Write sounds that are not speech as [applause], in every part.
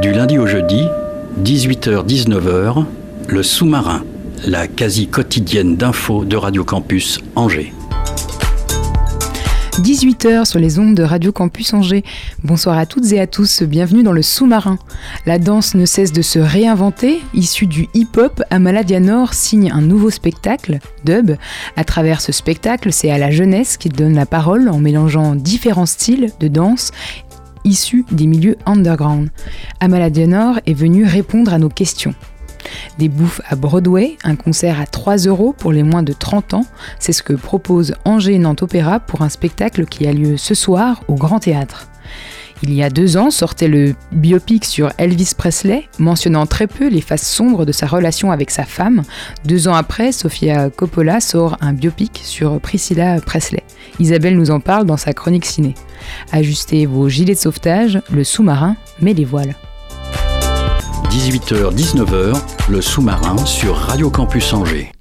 Du lundi au jeudi, 18h-19h, le sous-marin, la quasi quotidienne d'infos de Radio Campus Angers. 18h sur les ondes de Radio Campus Angers. Bonsoir à toutes et à tous, bienvenue dans le sous-marin. La danse ne cesse de se réinventer. Issu du hip-hop, Amaladianor signe un nouveau spectacle, Dub. À travers ce spectacle, c'est à la jeunesse qu'il donne la parole en mélangeant différents styles de danse issus des milieux underground. Amaladianor est venu répondre à nos questions. Des bouffes à Broadway, un concert à 3 euros pour les moins de 30 ans, c'est ce que propose Angers Nantes Opéra pour un spectacle qui a lieu ce soir au Grand Théâtre. Il y a deux ans sortait le biopic sur Elvis Presley, mentionnant très peu les faces sombres de sa relation avec sa femme. Deux ans après, Sofia Coppola sort un biopic sur Priscilla Presley. Isabelle nous en parle dans sa chronique ciné. Ajustez vos gilets de sauvetage, le sous-marin met les voiles. 18h-19h, le sous-marin sur Radio Campus Angers.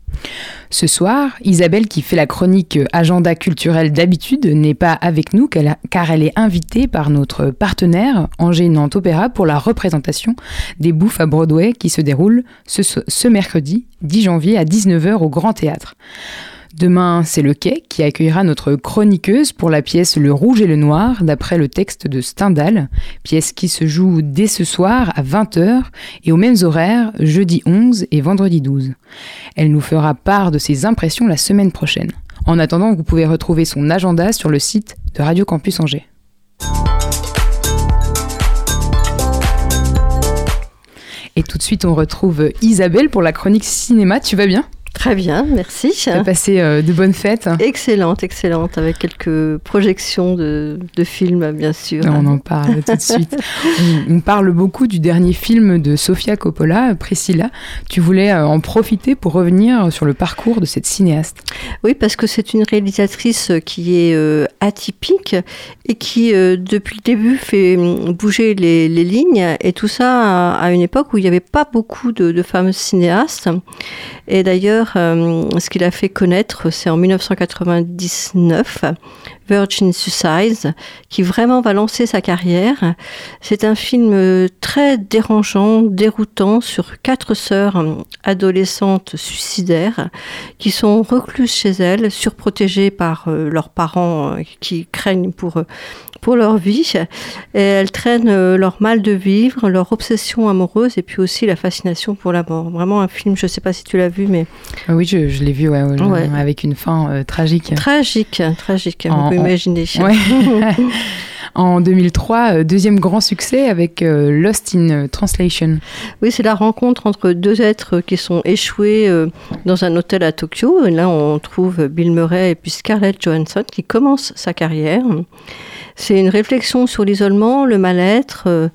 Ce soir, Isabelle, qui fait la chronique agenda culturel d'habitude, n'est pas avec nous car elle est invitée par notre partenaire Angers Nantes Opéra pour la représentation des Bouffes à Broadway qui se déroule ce, ce mercredi 10 janvier à 19h au Grand Théâtre. Demain, c'est le Quai qui accueillera notre chroniqueuse pour la pièce Le Rouge et le Noir, d'après le texte de Stendhal, pièce qui se joue dès ce soir à 20h et aux mêmes horaires, jeudi 11 et vendredi 12. Elle nous fera part de ses impressions la semaine prochaine. En attendant, vous pouvez retrouver son agenda sur le site de Radio Campus Angers. Et tout de suite, on retrouve Isabelle pour la chronique cinéma. Tu vas bien? Très bien, merci. T'as passé euh, de bonnes fêtes Excellente, excellente, avec quelques projections de, de films, bien sûr. On en parle tout de suite. [laughs] On, on parle beaucoup du dernier film de Sofia Coppola, Priscilla. Tu voulais euh, en profiter pour revenir sur le parcours de cette cinéaste. Oui, parce que c'est une réalisatrice qui est euh, atypique et qui, euh, depuis le début, fait hum, bouger les, les lignes. Et tout ça à, à une époque où il n'y avait pas beaucoup de, de femmes cinéastes. Et d'ailleurs, ce qu'il a fait connaître, c'est en 1999, Virgin Suicide, qui vraiment va lancer sa carrière. C'est un film euh, très dérangeant, déroutant sur quatre sœurs euh, adolescentes suicidaires qui sont recluses chez elles, surprotégées par euh, leurs parents qui craignent pour, pour leur vie. Et elles traînent leur mal de vivre, leur obsession amoureuse et puis aussi la fascination pour la mort. Vraiment un film, je ne sais pas si tu l'as vu, mais Ah oui, je, je l'ai vu ouais, ouais, Ouais. avec une fin euh, tragique. tragique, tragique, en- imaginer. Ouais. [laughs] [laughs] en 2003, euh, deuxième grand succès avec euh, Lost in Translation. Oui, c'est la rencontre entre deux êtres qui sont échoués euh, dans un hôtel à Tokyo. Et là, on trouve Bill Murray et puis Scarlett Johansson qui commence sa carrière. C'est une réflexion sur l'isolement, le mal-être, euh,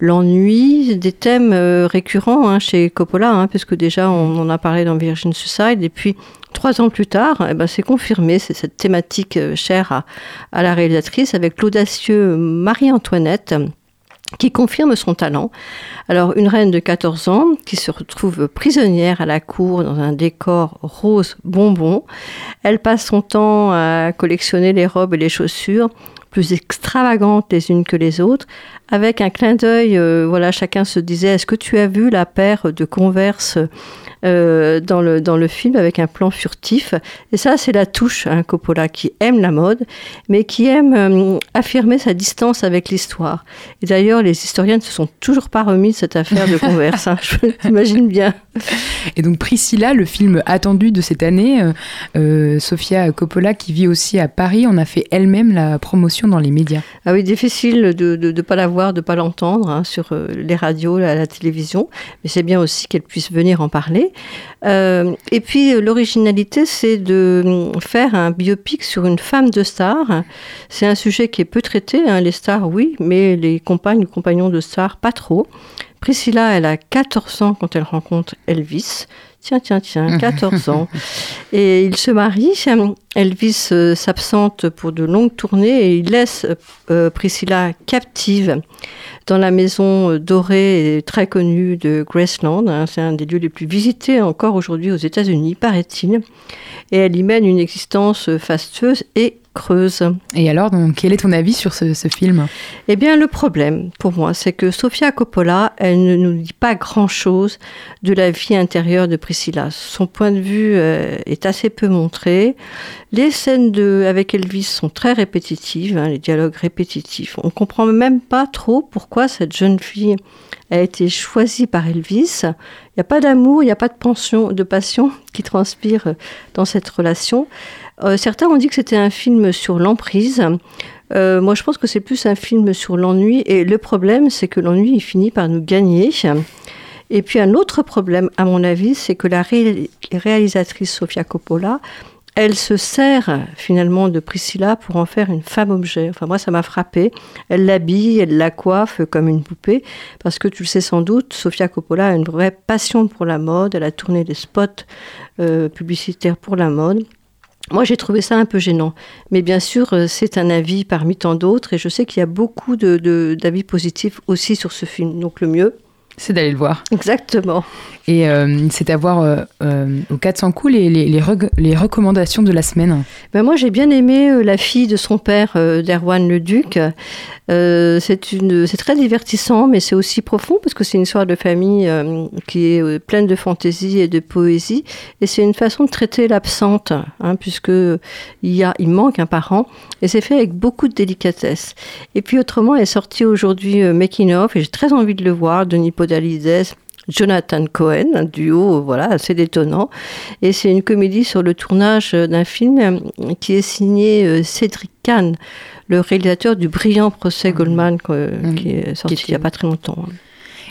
l'ennui, des thèmes euh, récurrents hein, chez Coppola, hein, puisque déjà on en a parlé dans Virgin Suicide. Et puis, trois ans plus tard, eh ben, c'est confirmé, c'est cette thématique euh, chère à, la réalisatrice avec l'audacieux Marie-Antoinette qui confirme son talent. Alors, une reine de 14 ans qui se retrouve prisonnière à la cour dans un décor rose bonbon. Elle passe son temps à collectionner les robes et les chaussures plus extravagantes les unes que les autres, avec un clin d'œil, euh, voilà, chacun se disait, est-ce que tu as vu la paire de Converse euh, dans, le, dans le film avec un plan furtif Et ça, c'est la touche, hein, Coppola, qui aime la mode, mais qui aime euh, affirmer sa distance avec l'histoire. Et d'ailleurs, les historiens ne se sont toujours pas remis de cette affaire de Converse, hein, je [laughs] t'imagine bien. Et donc Priscilla, le film attendu de cette année, euh, euh, Sofia Coppola qui vit aussi à Paris, en a fait elle-même la promotion dans les médias. Ah oui, difficile de ne pas la voir, de ne pas l'entendre hein, sur les radios, la, la télévision, mais c'est bien aussi qu'elle puisse venir en parler. Euh, et puis, euh, l'originalité, c'est de hum, faire un biopic sur une femme de star. C'est un sujet qui est peu traité, hein, les stars, oui, mais les compagnes ou compagnons de stars, pas trop Priscilla, elle a 14 ans quand elle rencontre Elvis. Tiens, tiens, tiens, [laughs] 14 ans. Et ils se marient. Elvis euh, s'absente pour de longues tournées et il laisse euh, Priscilla captive dans la maison euh, dorée et très connue de Graceland. Hein. C'est un des lieux les plus visités encore aujourd'hui aux États-Unis, paraît-il. Et elle y mène une existence fastueuse et creuse. Et alors, donc, quel est ton avis sur ce, film? Eh bien, le problème pour moi, c'est que Sofia Coppola, elle ne nous dit pas grand-chose de la vie intérieure de Priscilla. Son point de vue euh, est assez peu montré. Les scènes de, avec Elvis sont très répétitives, hein, les dialogues répétitifs. On comprend même pas trop pourquoi cette jeune fille a été choisie par Elvis. Il n'y a pas d'amour, il n'y a pas de, pension, de passion qui transpire dans cette relation. Euh, certains ont dit que c'était un film sur l'emprise. Euh, moi, je pense que c'est plus un film sur l'ennui. Et le problème, c'est que l'ennui, il finit par nous gagner. Et puis, un autre problème, à mon avis, c'est que la réalisatrice Sofia Coppola, elle se sert finalement de Priscilla pour en faire une femme-objet. Enfin, moi, ça m'a frappé. Elle l'habille, elle la coiffe comme une poupée, parce que tu le sais sans doute, Sofia Coppola a une vraie passion pour la mode. Elle a tourné des spots euh, publicitaires pour la mode. Moi, j'ai trouvé ça un peu gênant. Mais bien sûr, euh, c'est un avis parmi tant d'autres. Et je sais qu'il y a beaucoup d'avis positifs aussi sur ce film. Donc, le mieux, c'est d'aller le voir. Exactement. Et euh, c'est d'avoir euh, euh, au 400 coups les, les, les, recommandations de la semaine. Ben moi, j'ai bien aimé La fille de son père, d'Erwan le Duc. c'est très divertissant, mais c'est aussi profond parce que c'est une histoire de famille qui est pleine de fantaisie et de poésie. Et c'est une façon de traiter l'absente, hein, y a, il manque un parent. Et c'est fait avec beaucoup de délicatesse. Et puis autrement, est sorti aujourd'hui Making of, et j'ai très envie de le voir, Denis Podalides, Jonathan Cohen, un duo voilà, assez détonnant. Et c'est une comédie sur le tournage d'un film qui est signé euh, Cédric Kahn, le réalisateur du brillant procès mmh. Goldman mmh. qui est sorti il n'y a pas très longtemps.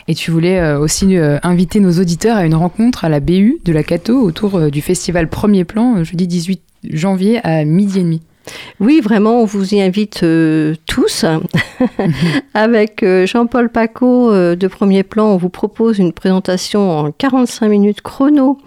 Et tu voulais euh, aussi euh, inviter nos auditeurs à une rencontre à la BU de la Cato autour du festival Premier Plan, jeudi 18 janvier à midi et demi. Oui, vraiment, on vous y invite euh, tous. [laughs] Avec euh, Jean-Paul Paco euh, de Premier Plan, on vous propose une présentation en 45 minutes chrono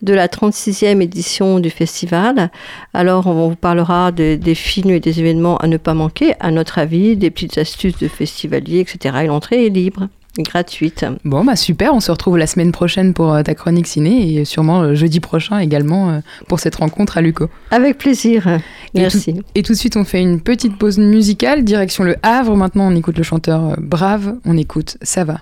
de la 36e édition du festival. Alors, on vous parlera des films et des événements à ne pas manquer, à notre avis, des petites astuces de festivalier, etc. Et l'entrée est libre gratuite. Bon, bah super, on se retrouve la semaine prochaine pour euh, ta chronique ciné et sûrement euh, jeudi prochain également euh, pour cette rencontre à Luco. Avec plaisir, merci. Et tout, de suite, on fait une petite pause musicale, direction le Havre. Maintenant, on écoute le chanteur Brave, on écoute Ça va.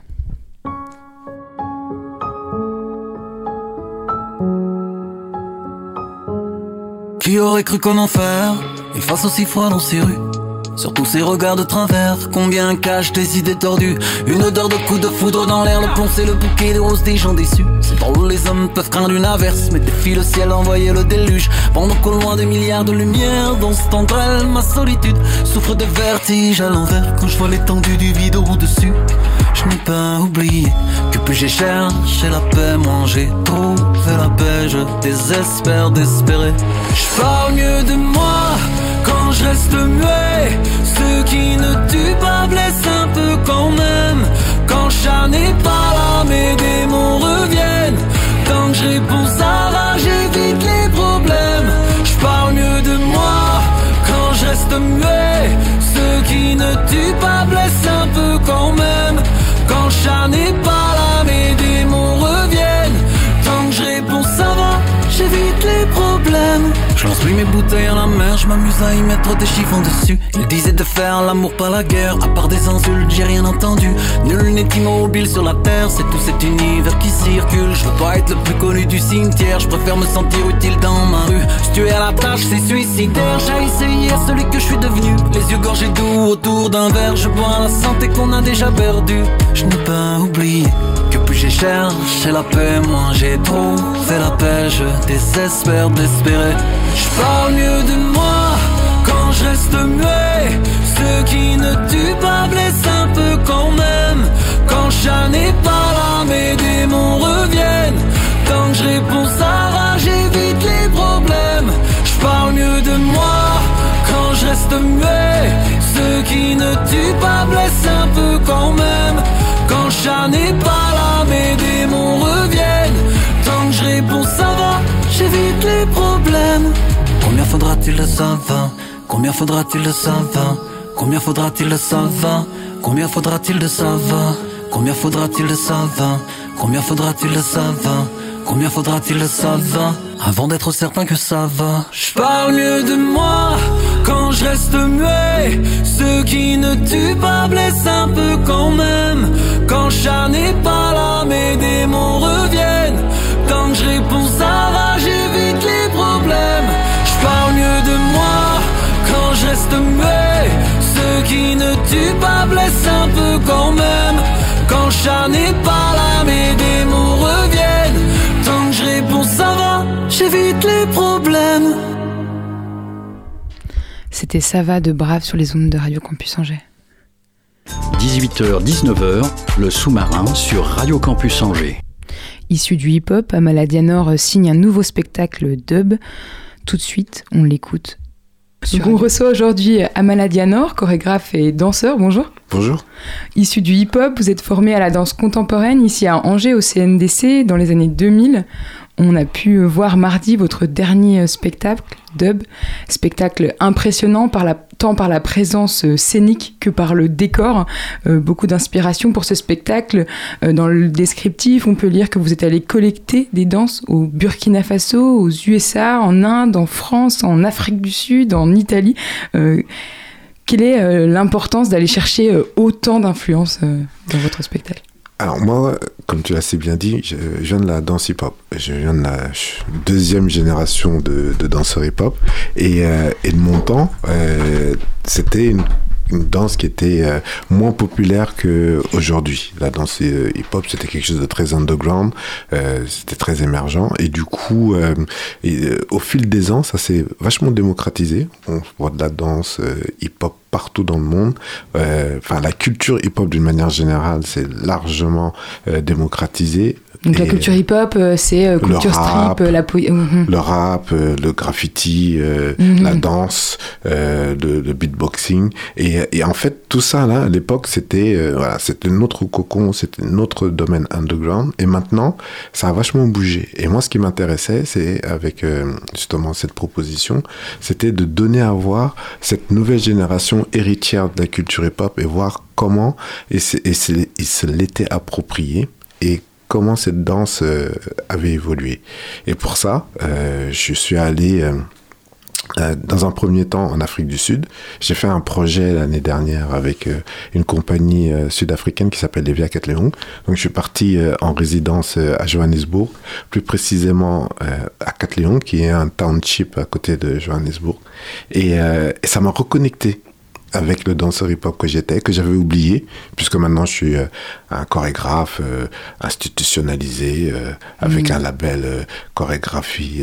Qui aurait cru qu'en enfer, il fasse aussi froid dans ces rues sur tous ces regards de travers, combien cachent des idées tordues? Une odeur de coups de foudre dans l'air, le plomb c'est le bouquet de roses des gens déçus. C'est où les hommes peuvent craindre une averse Mais défie le ciel, envoyer le déluge. Pendant qu'au loin des milliards de lumières Dans ce tendrel, ma solitude Souffre de vertige à l'envers. Quand je vois l'étendue du vide au-dessus Je n'ai pas oublié Que plus j'ai cherché la paix Moins j'ai trouvé la paix Je désespère d'espérer Je parle mieux de moi je reste muet. Ceux qui ne tuent pas blessent un peu quand même. Quand chat n'est pas là, mes démons reviennent. Tant que je réponds ça va, j'évite les problèmes. Je parle mieux de moi quand je reste muet. Ceux qui ne tuent pas blessent un peu quand même. Quand plus mes bouteilles à la mer, je m'amuse à y mettre des chiffons dessus. Il disait de faire l'amour, pas la guerre. À part des insultes, j'ai rien entendu. Nul n'est immobile sur la terre, c'est tout cet univers qui circule. Je veux pas être le plus connu du cimetière, je préfère me sentir utile dans ma rue. Si tu es à la tâche, c'est suicidaire. J'ai essayé celui que je suis devenu. Les yeux gorgés doux autour d'un verre, je bois la santé qu'on a déjà perdu. Je n'ai pas oublié cherché la paix, moins j'ai trouvé la paix. Je désespère d'espérer. Je parle mieux de moi quand je reste muet. Ceux qui ne tuent pas blessent un peu quand même. Quand chat n'est pas là, mes démons reviennent. Tant que je réponds ça j'évite les problèmes. Je parle mieux de moi quand je reste muet. Ceux qui ne tuent pas blessent un peu quand même. Quand chat n'est pas là, mes démons reviennent. Tant que je réponds ça va, j'évite les problèmes. Combien faudra-t-il de savants? Combien faudra-t-il de savants? Combien faudra-t-il de savants? Combien faudra-t-il de savants? Combien faudra-t-il de savants? Combien faudra-t-il de savants? Combien faudra-t-il de savants? Avant d'être certain que ça va Je mieux de moi quand je reste muet. Ceux qui ne tuent pas blessent un peu quand même. Quand chat n'est pas là, mes démons reviennent. Que je réponds ça va, j'évite les problèmes. Je parle mieux de moi quand je reste muet. Ceux qui ne tuent pas blessent un peu quand même. Quand chat n'est pas C'était Sava de Brave sur les ondes de Radio Campus Angers. 18h-19h, le sous-marin sur Radio Campus Angers. Issu du hip-hop, Amaladianor signe un nouveau spectacle dub. Tout de suite, on l'écoute. Donc on reçoit aujourd'hui Amaladianor, chorégraphe et danseur. Bonjour. Bonjour. Issu du hip-hop, vous êtes formé à la danse contemporaine ici à Angers au CNDC dans les années 2000. On a pu voir mardi votre dernier spectacle, Dub, spectacle impressionnant tant par la présence scénique que par le décor. Euh, beaucoup d'inspiration pour ce spectacle. Euh, dans le descriptif, on peut lire que vous êtes allé collecter des danses au Burkina Faso, aux USA, en Inde, en France, en Afrique du Sud, en Italie. Euh, quelle est l'importance d'aller chercher autant d'influence dans votre spectacle? Alors moi, comme tu l'as assez bien dit, je, viens de la danse hip-hop. Je viens de la deuxième génération de, de danseurs hip-hop. Et, euh, et, de mon temps, euh, c'était une, une, danse qui était euh, moins populaire qu'aujourd'hui. La danse hip-hop, c'était quelque chose de très underground, c'était très émergent. Et du coup, au fil des ans, ça s'est vachement démocratisé. On voit de la danse hip-hop partout dans le monde. Enfin, la culture hip-hop d'une manière générale, c'est largement euh, démocratisée. Donc la culture hip-hop, c'est euh, culture strip, la mm-hmm. le rap, euh, le graffiti, mm-hmm. la danse, le, le, beatboxing, et, et, en fait tout ça là, à l'époque, c'était voilà, c'était notre cocon, c'était notre domaine underground, et maintenant ça a vachement bougé. Et moi, ce qui m'intéressait, c'est avec justement cette proposition, c'était de donner à voir cette nouvelle génération héritière de la culture hip-hop et voir comment il se l'était approprié et comment cette danse euh, avait évolué. Et pour ça, euh, je suis allé euh, dans un premier temps en Afrique du Sud. J'ai fait un projet l'année dernière avec une compagnie sud-africaine qui s'appelle Levia Catleon. Donc je suis parti en résidence à Johannesburg, plus précisément à Catleon, qui est un township à côté de Johannesburg. Et ça m'a reconnecté avec le danseur hip-hop que j'étais, que j'avais oublié, puisque maintenant je suis euh, un chorégraphe euh, institutionnalisé, euh, avec mm. un label chorégraphie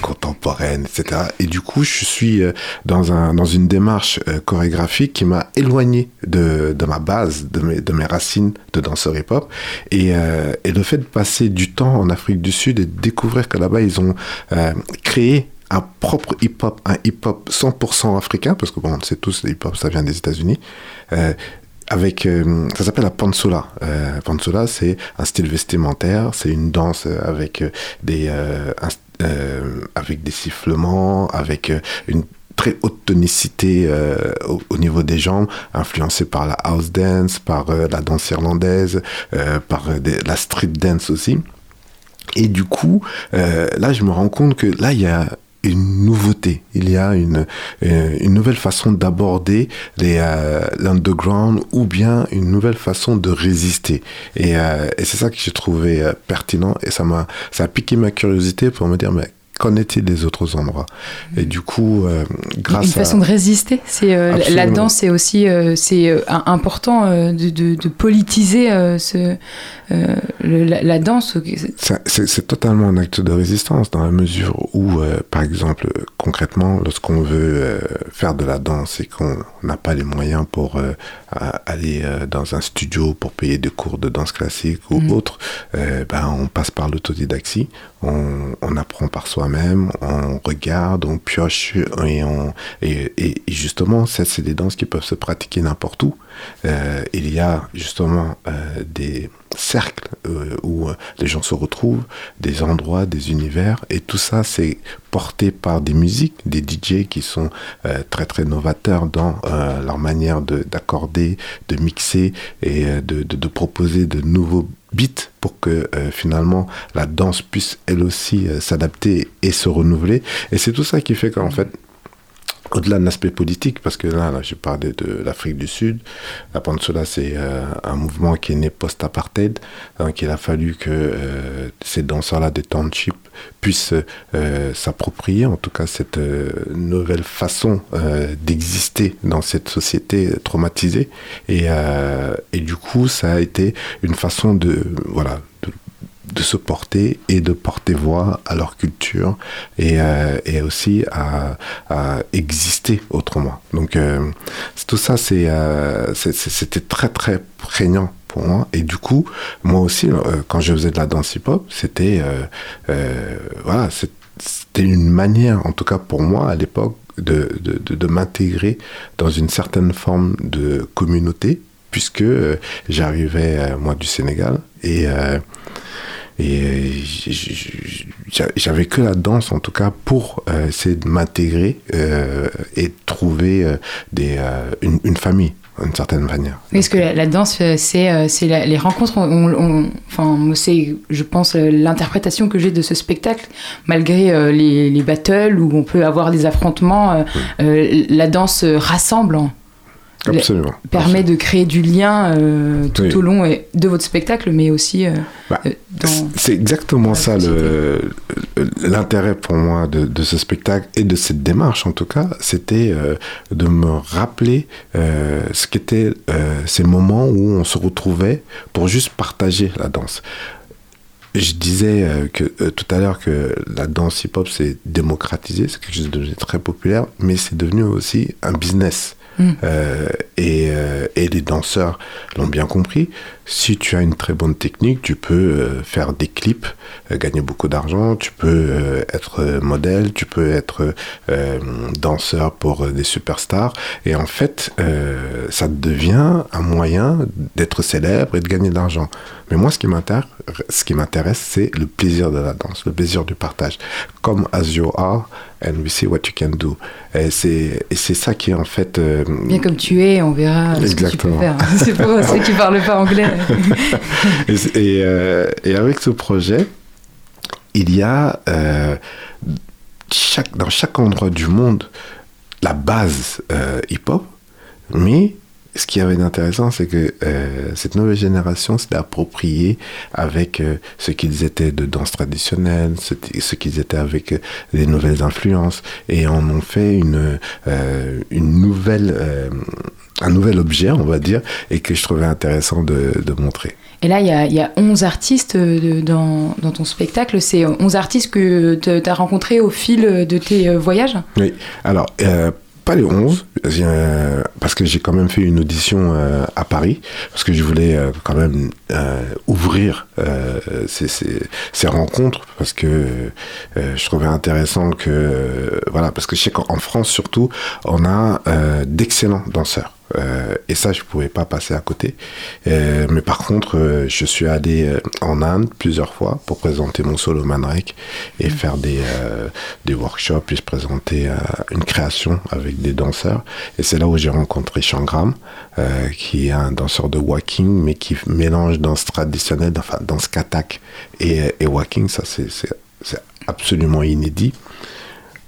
contemporaine, etc. Et du coup, je suis dans, un, dans une démarche chorégraphique qui m'a éloigné de, de, ma base, de mes, de mes racines de danseur hip-hop. Et, et le fait de passer du temps en Afrique du Sud et de découvrir que là-bas, ils ont créé un propre hip-hop, un hip-hop 100% africain, parce que bon, on sait tous, le hip-hop, ça vient des États-Unis. Euh, avec, euh, ça s'appelle la pansola. Euh, pansola, c'est un style vestimentaire, c'est une danse avec des, avec des sifflements, avec une très haute tonicité au, au, niveau des jambes, influencée par la house dance, par la danse irlandaise, par la street dance aussi. Et du coup, là, je me rends compte que là, il y a une nouveauté, il y a une, euh, une nouvelle façon d'aborder euh, l'underground ou bien une nouvelle façon de résister. Et, euh, et c'est ça que j'ai trouvé pertinent et ça m'a ça a piqué ma curiosité pour me dire mais qu'en est-il des autres endroits Et du coup, euh, grâce Une façon de résister, c'est euh, la danse, c'est aussi euh, c'est important de, de, de, politiser ce, le, la, la, danse. C'est totalement un acte de résistance dans la mesure où, par exemple, concrètement, lorsqu'on veut faire de la danse et qu'on n'a pas les moyens pour aller dans un studio pour payer des cours de danse classique ou mmh. autre, ben, on passe par l'autodidactie, on, on apprend par soi soi-même, on regarde, on pioche et justement, ça c'est des danses qui peuvent se pratiquer n'importe où. Euh, il y a justement euh, des cercles euh, où les gens se retrouvent, des endroits, des univers, et tout ça c'est porté par des musiques, des DJ qui sont très très novateurs dans leur manière d'accorder, de, mixer et de, de proposer de nouveaux beats pour que finalement la danse puisse elle aussi s'adapter et se renouveler. Et c'est tout ça qui fait qu'en fait au-delà de l'aspect politique, parce que là, là je parlais de l'Afrique du Sud, la Peninsula, c'est euh, un mouvement qui est né post-apartheid, donc il a fallu que euh, ces danseurs-là des townships puissent euh, s'approprier, en tout cas, cette nouvelle façon d'exister dans cette société traumatisée. Et, et du coup, ça a été une façon de, voilà, de de se porter et de porter voix à leur culture et, euh, et aussi à, exister autrement. Donc euh, tout ça, euh, c'était très très prégnant pour moi. Et du coup, moi aussi, quand je faisais de la danse hip-hop, c'était voilà, une manière, en tout cas pour moi à l'époque, de, de, de, de m'intégrer dans une certaine forme de communauté, puisque j'arrivais, moi, du Sénégal, et et j'avais que la danse, en tout cas, pour euh, essayer de m'intégrer euh, et trouver euh, des, une, une, famille d'une certaine manière. Est-ce que la, danse, c'est les rencontres on, Enfin, c'est, je pense, l'interprétation que j'ai de ce spectacle, malgré les, les, battles où on peut avoir des affrontements, la danse rassemble. Absolument. Permet de créer du lien euh, tout au long de votre spectacle, mais aussi euh, bah, euh, dans. C'est exactement ça l'intérêt pour moi de, ce spectacle et de cette démarche en tout cas, c'était de me rappeler ce qu'étaient ces moments où on se retrouvait pour juste partager la danse. Je disais que tout à l'heure que la danse hip-hop s'est démocratisée, c'est quelque chose de très populaire, mais c'est devenu aussi un business. Mm. Euh, et, euh, et, les danseurs l'ont bien compris. Si tu as une très bonne technique, tu peux euh, faire des clips, gagner beaucoup d'argent, tu peux être modèle, tu peux être danseur pour des superstars. Et en fait, ça devient un moyen d'être célèbre et de gagner de l'argent. Mais moi, ce qui m'intéresse, ce c'est le plaisir de la danse, le plaisir du partage. Comme You Are, and we see what you can do. Et c'est, ça qui est en fait. Euh, Bien comme tu es, on verra ce que tu peux faire. [laughs] c'est pour ceux qui parlent pas anglais. [laughs] et, euh, et, avec ce projet, il y a euh, chaque, dans chaque endroit du monde la base hip-hop, mais ce qui avait d'intéressant, c'est que euh, cette nouvelle génération s'est appropriée avec euh, ce qu'ils étaient de danse traditionnelle, ce, ce qu'ils étaient avec euh, les nouvelles influences, et en ont fait une, une nouvelle, un nouvel objet, on va dire, et que je trouvais intéressant de, de montrer. Et là, il y a, y a, 11 artistes dans, dans ton spectacle. C'est 11 artistes que tu as rencontrés au fil de tes voyages? Oui. Alors, pas les 11, parce que j'ai quand même fait une audition euh, à Paris, parce que je voulais euh, quand même euh, ouvrir ces, ces, ces, rencontres, parce que je trouvais intéressant que, voilà, parce que je sais qu'en France surtout, on a d'excellents danseurs. Euh, et ça, je pouvais pas passer à côté. Euh, mais par contre, euh, je suis allé en Inde plusieurs fois pour présenter mon solo Manrek et faire des, des workshops, puis présenter une création avec des danseurs. Et c'est là où j'ai rencontré Shangram, qui est un danseur de walking, mais qui mélange danse traditionnelle, enfin danse katak et, et walking. Ça, c'est absolument inédit.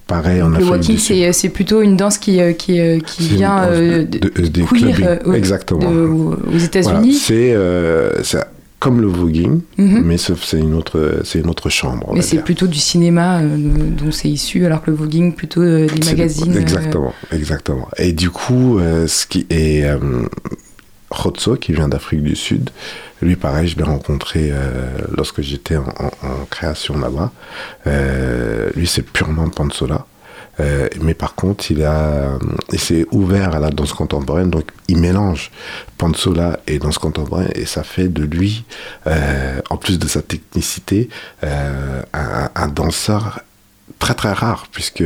Pareil Le walking, c'est plutôt une danse qui, euh, qui, euh, qui vient euh, de, des queer, Exactement. aux États-Unis. C'est comme le voguing, mhm. mais c'est une autre, c'est une autre chambre. Mais c'est plutôt du cinéma dont c'est issu, alors que le voguing plutôt des magazines. Exactement, exactement. Et du coup, ce qui est Khotso, qui vient d'Afrique du Sud, lui, pareil, je l'ai rencontré euh, lorsque j'étais en, création là-bas. Euh, lui, c'est purement Pansola. Euh, mais par contre, il, a, il s'est ouvert à la danse contemporaine, donc il mélange Pansola et danse contemporaine, et ça fait de lui, en plus de sa technicité, un, un, danseur très très rare puisque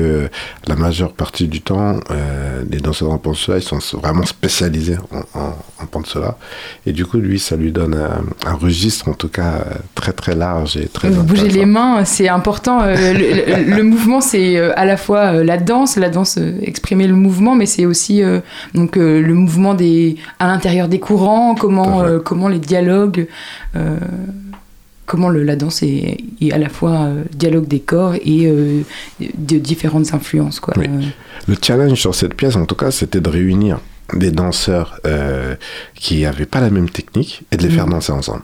la majeure partie du temps, euh, les danseurs en Pantsola, ils sont vraiment spécialisés en, en, en Pantsola. Et du coup, lui, ça lui donne un, un registre en tout cas très très large et très Vous bougez les mains, c'est important. euh, le, le- le mouvement, c'est euh, à la fois la danse, la danse exprimer le mouvement, mais c'est aussi euh, donc euh, le mouvement des à l'intérieur des courants, comment comment les dialogues, comment le- la danse est, est à la fois euh, dialogue des corps et euh, de différentes influences quoi. Oui. Euh, Le challenge sur cette pièce, en tout cas, c'était de réunir des danseurs euh, qui n'avaient pas la même technique et de les faire Mhm. danser ensemble.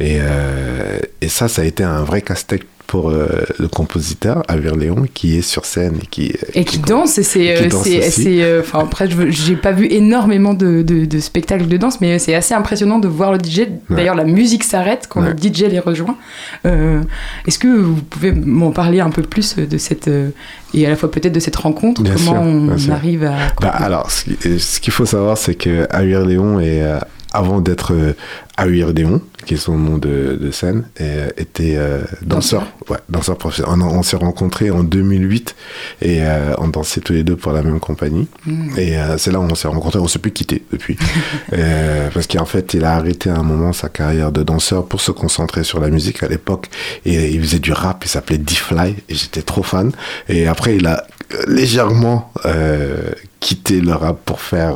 Et, euh, et ça, ça a été un vrai casse-tête pour euh, le compositeur, Avir Léon, qui est sur scène et qui... Et qui danse, et c'est, euh, c'est, euh, enfin après, j'ai pas vu énormément de, de, de spectacles de danse, mais c'est assez impressionnant de voir le DJ. D'ailleurs, la musique s'arrête quand Ouais. le DJ les rejoint. Euh, est-ce que vous pouvez m'en parler un peu plus de cette euh, et à la fois peut-être de cette rencontre, Bien comment sûr, on sûr. arrive à Bah, alors, ce qui- ce qu'il faut savoir, c'est que Avir Léon est... euh, avant d'être Avir Léon, qui est son nom de, de scène, euh, était euh, danseur. Ouais, danseur professionnel. On, on s'est rencontrés en 2008 et euh, on dansait tous les deux pour la même compagnie. Mm. Et euh, c'est là où on s'est rencontrés. On s'est plus quittés depuis. [laughs] Parce qu'en fait, il a arrêté à un moment sa carrière de danseur pour se concentrer sur la musique à l'époque. Et il faisait du rap, il s'appelait D-Fly et j'étais trop fan. Et après, il a légèrement quitté le rap pour faire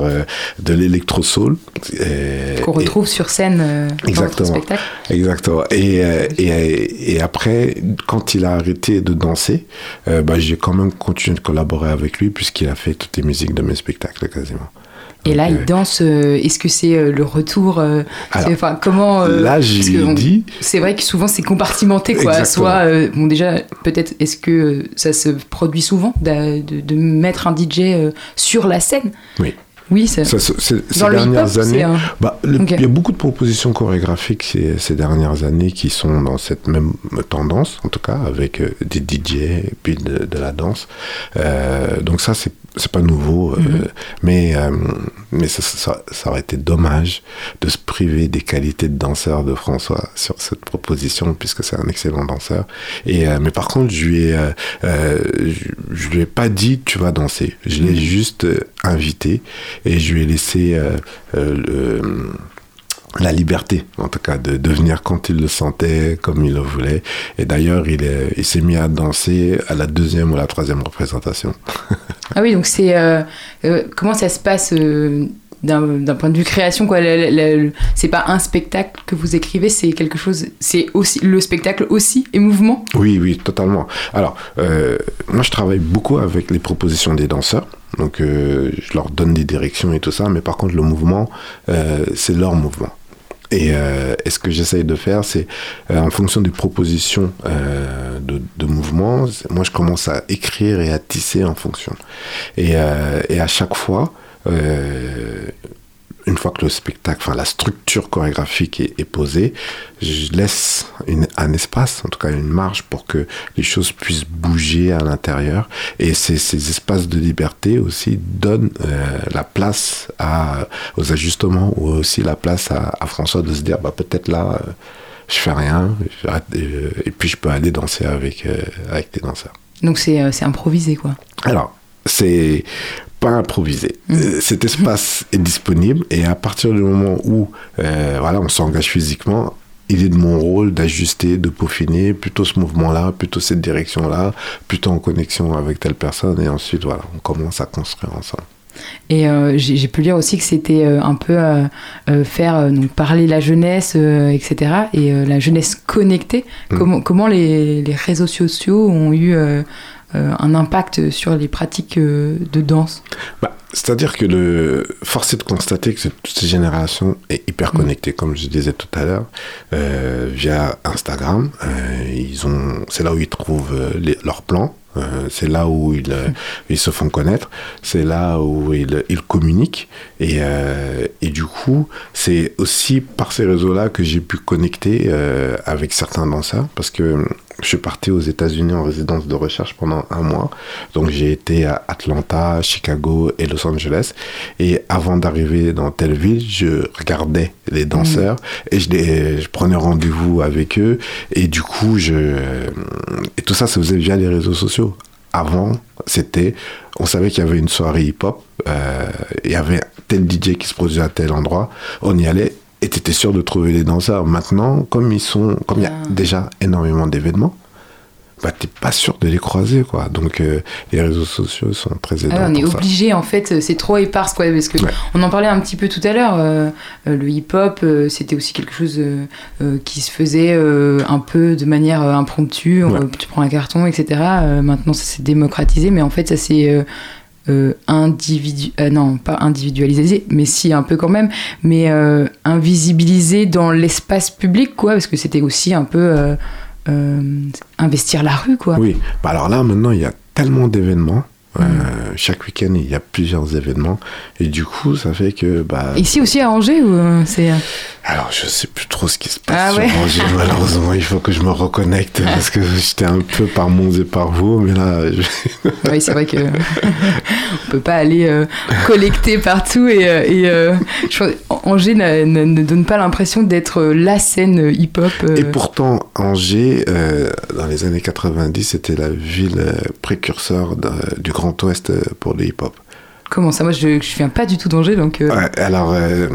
de l'électro-soul. Qu'on et- retrouve sur scène euh, dans votre Exactement. spectacle Exactement. Et, euh, et, et après, quand il a arrêté de danser, euh, bah, j'ai quand même continué de collaborer avec lui puisqu'il a fait toutes les musiques de mes spectacles quasiment. Et là, il euh, danse. euh, Est-ce que c'est euh, le retour euh, Alors, Enfin, comment euh, là, j'ai on- dit, C'est vrai que souvent c'est compartimenté, quoi. Exactement. Soit, euh, bon, déjà, peut-être, est-ce que euh, ça se produit souvent de, de mettre un DJ euh, sur la scène? Oui. Oui, ça- ça, c'est- c'est- ces dans dernières années, un- bah, le- il y a beaucoup de propositions chorégraphiques ces, ces dernières années qui sont dans cette même tendance, en tout cas, avec euh, des DJ et puis de, de la danse. Euh, donc ça, c'est c'est pas nouveau, euh, Mhm. mais euh, mais ça, ça, ça aurait été dommage de se priver des qualités de danseur de François sur cette proposition, puisque c'est un excellent danseur. Et euh, mais par contre, je lui ai je, je lui ai pas dit tu vas danser. Je l'ai juste euh, invité et je lui ai laissé euh, euh, le- la liberté, en tout cas, de, de venir quand il le sentait, comme il le voulait. Et d'ailleurs, il est- il s'est mis à danser à la deuxième ou la troisième représentation. [laughs] Ah oui, donc c'est euh, euh, comment ça se passe euh, d'un d'un point de vue création quoi? le- le- le- C'est pas un spectacle que vous écrivez, c'est quelque chose. C'est aussi le spectacle aussi et mouvement? Oui, oui, totalement. Alors, moi, je travaille beaucoup avec les propositions des danseurs. Donc, euh, je leur donne des directions et tout ça. Mais par contre, le mouvement, euh, c'est leur mouvement. Et, euh, et ce que j'essaye de faire, c'est en fonction des propositions de, de mouvements, moi je commence à écrire et à tisser en fonction. Et, à chaque fois, une fois que le spectacle, enfin la structure chorégraphique est, est posée, je laisse une- un espace, en tout cas une marge pour que les choses puissent bouger à l'intérieur. Et ces, ces espaces de liberté aussi donnent euh, la place à, aux ajustements ou aussi la place à, à François de se dire, bah, peut-être là, euh, je fais rien, euh, et puis je peux aller danser avec, euh, avec les danseurs. Donc c'est c'est improvisé quoi. Alors, c'est pas improvisé. Mhm. Euh, Cet espace est disponible et à partir du moment où euh, voilà, on s'engage physiquement, il est de mon rôle d'ajuster, de peaufiner plutôt ce mouvement-là, plutôt cette direction-là, plutôt en connexion avec telle personne et ensuite voilà, on commence à construire ensemble. Et euh, j'ai pu lire aussi que c'était euh, un peu euh, faire donc parler la jeunesse, etc. Et la jeunesse connectée. Mm. Comment, comment les, les réseaux sociaux ont eu un impact sur les pratiques euh, de danse Bah, C'est-à-dire que le force est de constater que toute cette génération est hyper Mm. connectée, comme je disais tout à l'heure, euh, via Instagram. Euh, ils ont, c'est là où ils trouvent euh, les- leurs plans. Euh, c'est là où ils, euh, ils se font connaître, c'est là où ils, ils communiquent. Et, euh, et du coup, c'est aussi par ces réseaux-là que j'ai pu connecter avec certains danseurs, parce que je suis parti aux États-Unis en résidence de recherche pendant un mois. Donc j'ai été à Atlanta, Chicago et Los Angeles. Et avant d'arriver dans telle ville, je regardais les danseurs et je, les- je prenais rendez-vous avec eux. Et du coup, je et tout ça, ça faisait via les réseaux sociaux. Avant, c'était, on savait qu'il y avait une soirée hip-hop, euh, il y avait tel DJ qui se produisait à tel endroit, on y allait et tu étais sûr de trouver les danseurs. Maintenant, comme ils sont, comme il y a Ah. déjà énormément d'événements, bah t'es pas sûr de les croiser quoi. Donc euh, les réseaux sociaux sont très aidants. Ah on est obligé en fait, c'est trop éparse quoi, parce que Ouais. on en parlait un petit peu tout à l'heure. euh, euh, le hip-hop, euh, c'était aussi quelque chose euh, euh, qui se faisait euh, un peu de manière euh, impromptue. Ouais. Tu prends un carton, etc. Euh, maintenant, ça s'est démocratisé, mais en fait, ça s'est euh, euh, individu... euh, non, pas individualisé, mais si un peu quand même, mais euh, invisibilisé dans l'espace public, quoi, parce que c'était aussi un peu euh, euh, investir la rue, quoi. Oui. Bah alors là maintenant il y a tellement d'événements. Mm. Euh, chaque week-end il y a plusieurs événements et du coup ça fait que bah Ici aussi à Angers, ou euh, c'est. Alors je sais plus trop ce qui se passe Ah sur ouais. Angers, [laughs] malheureusement il faut que je me reconnecte parce que j'étais un peu par Mons et par vous mais là je- [laughs] Oui, c'est vrai que [laughs] on peut pas aller euh, collecter partout et, euh, et euh, je crois- Angers n'a- n'a- ne donne pas l'impression d'être euh, la scène hip-hop. euh. Et pourtant, Angers, euh, dans les années 90, c'était la ville euh, précurseur de- du Grand Ouest euh, pour le hip-hop. Comment ça? Moi, je, je viens pas du tout d'Angers, donc. euh, Ouais, alors, euh,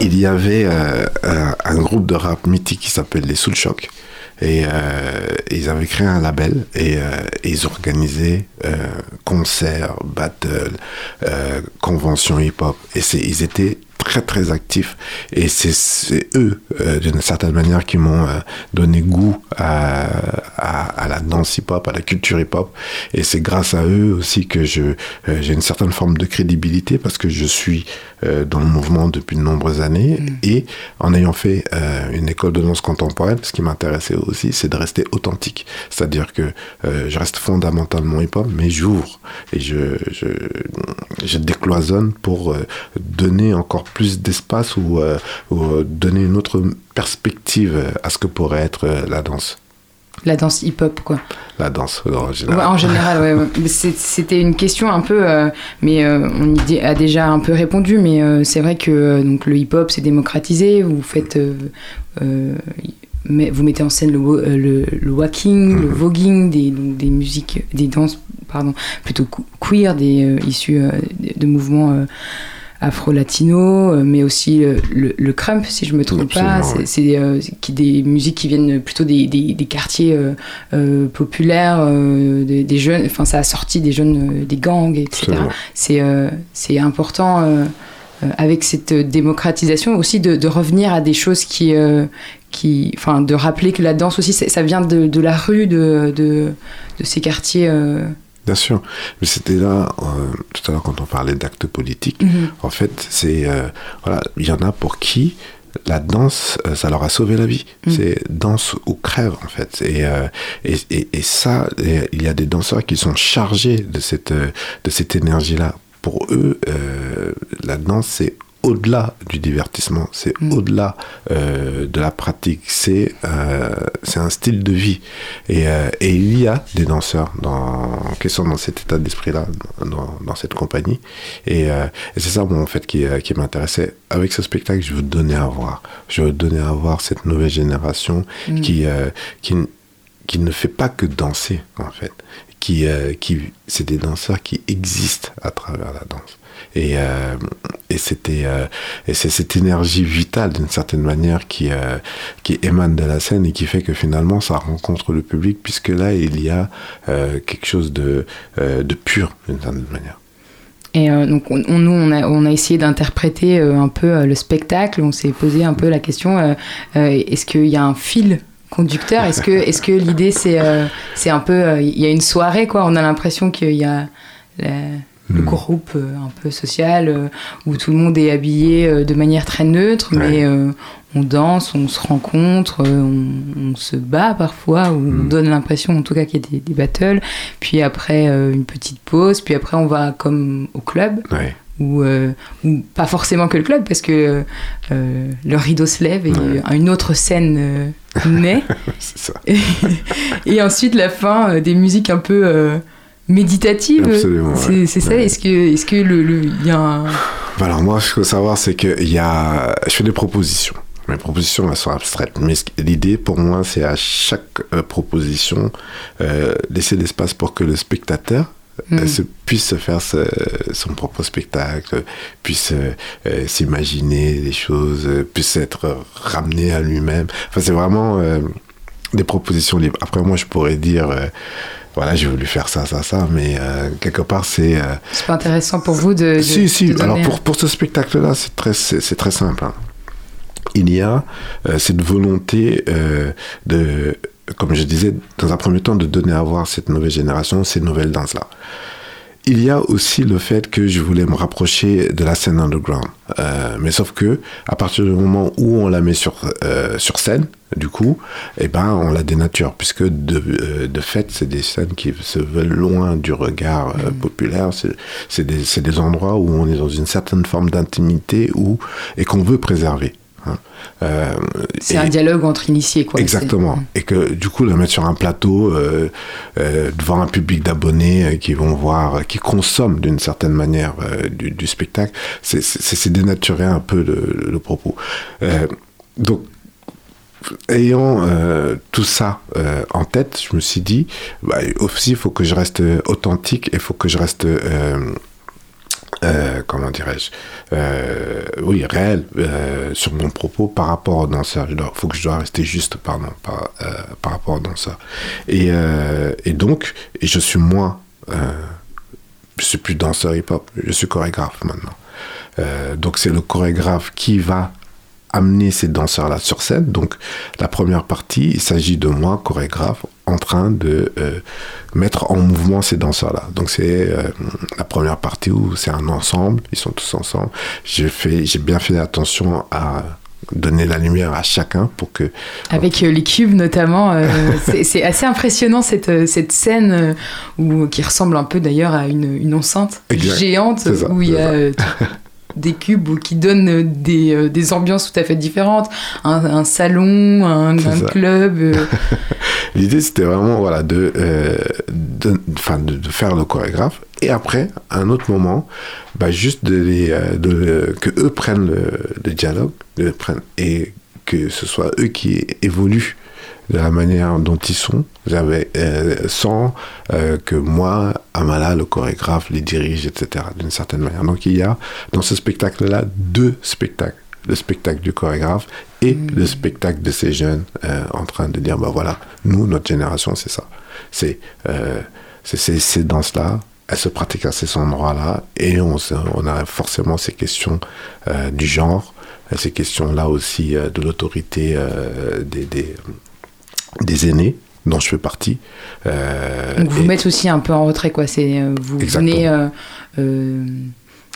il y avait euh, un, groupe de rap mythique qui s'appelle les Soul Shock. Et euh, ils avaient créé un label et, euh, et ils organisaient euh, concerts, battles, euh, conventions hip-hop. Et ils étaient très très actifs. Et c'est, eux, euh, d'une certaine manière, qui m'ont euh, donné goût à, à, à la danse hip-hop, à la culture hip-hop. Et c'est grâce à eux aussi que je, euh, j'ai une certaine forme de crédibilité parce que je suis dans le mouvement depuis de nombreuses années. Et en ayant fait une école de danse contemporaine, ce qui m'intéressait aussi, c'est de rester authentique. C'est-à-dire que je reste fondamentalement hip-hop, mais j'ouvre et je, je, je décloisonne pour donner encore plus d'espace ou, euh, ou, donner une autre perspective à ce que pourrait être euh, la danse. La danse hip-hop, quoi. La danse en Ouais, général. en général, ouais. C'était une question un peu, euh, mais euh, on y a déjà un peu répondu. Mais euh, c'est vrai que donc le hip-hop s'est démocratisé. Vous faites, mais vous mettez en scène le, le, le walking, le voguing, des, donc des musiques, des danses, pardon, plutôt que- queer, des issues de mouvements. Afro-latino, euh, mais aussi euh, le, le crump, si je me trompe pas. C'est c'est, euh, des musiques qui viennent plutôt des, des, des quartiers euh, euh, populaires, euh, des, des jeunes, enfin ça a sorti des jeunes, des gangs, etc. C'est euh, c'est important avec cette démocratisation aussi de, de revenir à des choses qui, euh, qui, enfin de rappeler que la danse aussi ça, ça vient de, de la rue, de, de, de ces quartiers. euh. Bien sûr. Mais c'était là, euh, tout à l'heure, quand on parlait d'actes politiques, Mhm. en fait, c'est. euh, voilà, il y en a pour qui la danse, euh, ça leur a sauvé la vie. Mm. C'est danse ou crève, en fait. Et, et, et, et ça, il y a des danseurs qui sont chargés de cette, de cette énergie-là. Pour eux, la danse, c'est au-delà du divertissement, c'est Mm. au-delà euh, de la pratique, c'est euh, c'est un style de vie. Et, euh, et il y a des danseurs dans, qui sont dans cet état d'esprit-là, dans, dans cette compagnie. Et, et c'est ça, moi, en fait, qui, qui m'intéressait. Avec ce spectacle, je veux donner à voir. Je veux donner à voir cette nouvelle génération Mm. qui, qui, ne fait pas que danser, en fait. Qui, qui, c'est des danseurs qui existent à travers la danse. Et, euh, et c'était euh, et c'est cette énergie vitale d'une certaine manière qui euh, qui émane de la scène et qui fait que finalement ça rencontre le public puisque là il y a euh, quelque chose de de pur d'une certaine manière. Et donc, on, nous, on a, on a essayé d'interpréter un peu le spectacle. On s'est posé un peu la question est-ce qu'il y a un fil conducteur? Est-ce que, est que l'idée, c'est c'est un peu. Il y a une soirée, quoi? On a l'impression qu'il y a le Mm. groupe euh, un peu social euh, où tout le monde est habillé euh, de manière très neutre, mais Ouais. on danse, on se rencontre, on, on se bat parfois, ou on Mm. donne l'impression en tout cas qu'il y a des, des battles. Puis après, euh, une petite pause, puis après, on va comme au club Ouais. ou, euh, pas forcément que le club parce que euh, le rideau se lève et Ouais. une autre scène naît [laughs] et, [laughs] et ensuite la fin des musiques un peu Absolument, c'est ouais. ça Ouais. est-ce que est-ce que le le- il y a un Bah Alors moi, ce qu'il faut savoir, c'est que il y a, je fais des propositions. Mes propositions, elles sont abstraites. Mais l'idée, pour moi, c'est à chaque euh, proposition, euh, laisser l'espace pour que le spectateur euh, Mm. se- puisse se faire ce- son propre spectacle, puisse euh, s'imaginer des choses, puisse être ramené à lui-même. Enfin, c'est vraiment euh, des propositions libres. Après, moi, je pourrais dire, voilà, j'ai voulu faire ça, ça, ça, mais euh, quelque part, c'est... euh, C'est pas intéressant pour vous de. de- si, si. de Alors pour, pour ce spectacle-là, c'est très, c'est, très simple. hein. Il y a euh, cette volonté de, comme je disais, dans un premier temps, de donner à voir cette nouvelle génération, ces nouvelles danses-là. Il y a aussi le fait que je voulais me rapprocher de la scène underground. Euh, mais sauf que, à partir du moment où on la met sur, euh, sur scène, du coup, eh ben, on la dénature, puisque de, euh, de fait, c'est des scènes qui se veulent loin du regard euh, populaire. C'est, des, des endroits où on est dans une certaine forme d'intimité et qu'on veut préserver. Hein. Euh, C'est et- un dialogue entre initiés, quoi. Exactement. Et que du coup, le mettre sur un plateau euh, euh, devant un public d'abonnés qui vont voir, qui consomment d'une certaine manière du, du spectacle, c'est- dénaturer un peu le, le propos. Donc, ayant euh, tout ça euh, en tête, je me suis dit, bah, aussi, il faut que je reste authentique, il faut que je reste... euh, euh, comment dirais-je euh, oui réel euh, sur mon propos par rapport au danseur il faut que je dois rester juste pardon par, par rapport au danseur et, donc je suis moins je suis plus danseur hip hop je suis chorégraphe maintenant. Donc c'est le chorégraphe qui va amener ces danseurs-là sur scène. Donc la première partie, il s'agit de moi, chorégraphe, en train de euh, mettre en mouvement ces danseurs-là. Donc c'est euh, la première partie où c'est un ensemble, ils sont tous ensemble. J'ai fait, j'ai bien fait attention à donner la lumière à chacun pour que Avec euh, les cubes notamment, euh, [laughs] c'est assez impressionnant cette, cette scène où, qui ressemble un peu d'ailleurs à une, une enceinte Exact. géante ça, où il y a [laughs] des cubes ou qui donnent euh, des, euh, des ambiances tout à fait différentes. Un, un salon, un, club. euh, [laughs] L'idée, c'était vraiment voilà, de, euh, de, enfin, de, de faire le chorégraphe. Et après, à un autre moment, bah, juste de les, de, que eux prennent le, le dialogue prennent, et que ce soit eux qui évoluent de la manière dont ils sont, euh, sans euh, que moi, Amala, le chorégraphe, les dirige, etc., d'une certaine manière. Donc il y a dans ce spectacle-là deux spectacles. Le spectacle du chorégraphe et le spectacle de ces jeunes euh, en train de dire, bah voilà, nous, notre génération, c'est ça. C'est euh, ces, danses-là, elles se pratiquent à ces endroits-là, et on, a forcément ces questions du genre, ces questions-là aussi de l'autorité des, des, des aînés, dont je fais partie. Euh, donc vous et- mettez aussi un peu en retrait, quoi. C'est euh, vous Exactement. venez euh, euh,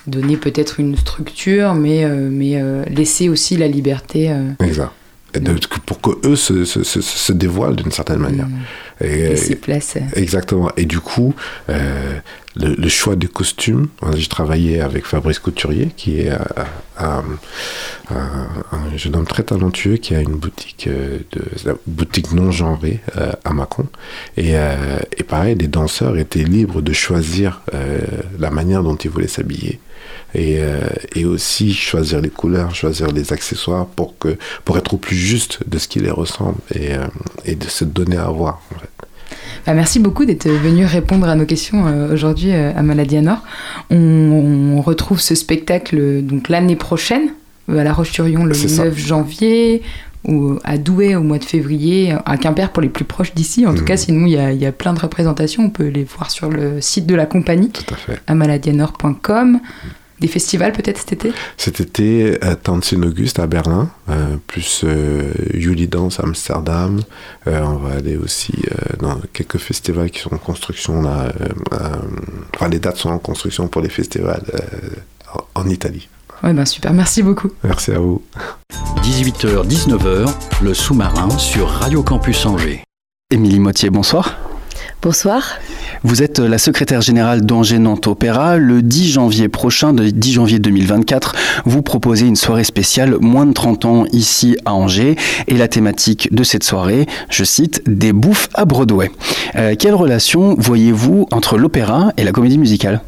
donner peut-être une structure, mais, mais laisser aussi la liberté. Exact. De- pour que eux se, se, se, se dévoilent d'une certaine manière. mm, Et, laisser place. euh. Exactement. Et du coup, euh, le, le choix des costumes, j'ai travaillé avec Fabrice Couturier, qui est euh, un, un- un jeune homme très talentueux qui a une boutique, euh, de, boutique non genrée à Mâcon. Et, et pareil, les danseurs étaient libres de choisir la manière dont ils voulaient s'habiller. Et, euh, et aussi choisir les couleurs, choisir les accessoires pour, que, pour être au plus juste de ce qui les ressemble et, euh, et de se donner à voir. En fait. Bah, merci beaucoup d'être venu répondre à nos questions euh, aujourd'hui à Maladie Nord. On, on retrouve ce spectacle donc l'année prochaine à La Roche-sur-Yon le C'est ça. 9 janvier ou à Douai au mois de février, à Quimper pour les plus proches d'ici. En tout Mhm. cas, sinon il y, a, il y a plein de représentations. On peut les voir sur le site de la compagnie à maladianor.com. Des festivals peut-être cet été? Cet été, à Tanzin Auguste à Berlin, euh, plus euh, Yuli Dance à Amsterdam. Euh, on va aller aussi euh, dans quelques festivals qui sont en construction là. euh, euh, enfin, les dates sont en construction pour les festivals euh, en, en Italie. Ouais, ben super, merci beaucoup. Merci à vous. 18h-19h, le sous-marin sur Radio Campus Angers. Émilie Mottier, bonsoir. Bonsoir. Vous êtes la secrétaire générale d'Angers Nantes Opéra. Le 10 janvier prochain, le 10 janvier 2024, vous proposez une soirée spéciale moins de 30 ans ici à Angers. Et la thématique de cette soirée, je cite, des bouffes à Broadway. Euh, quelle relation voyez-vous entre l'opéra et la comédie musicale?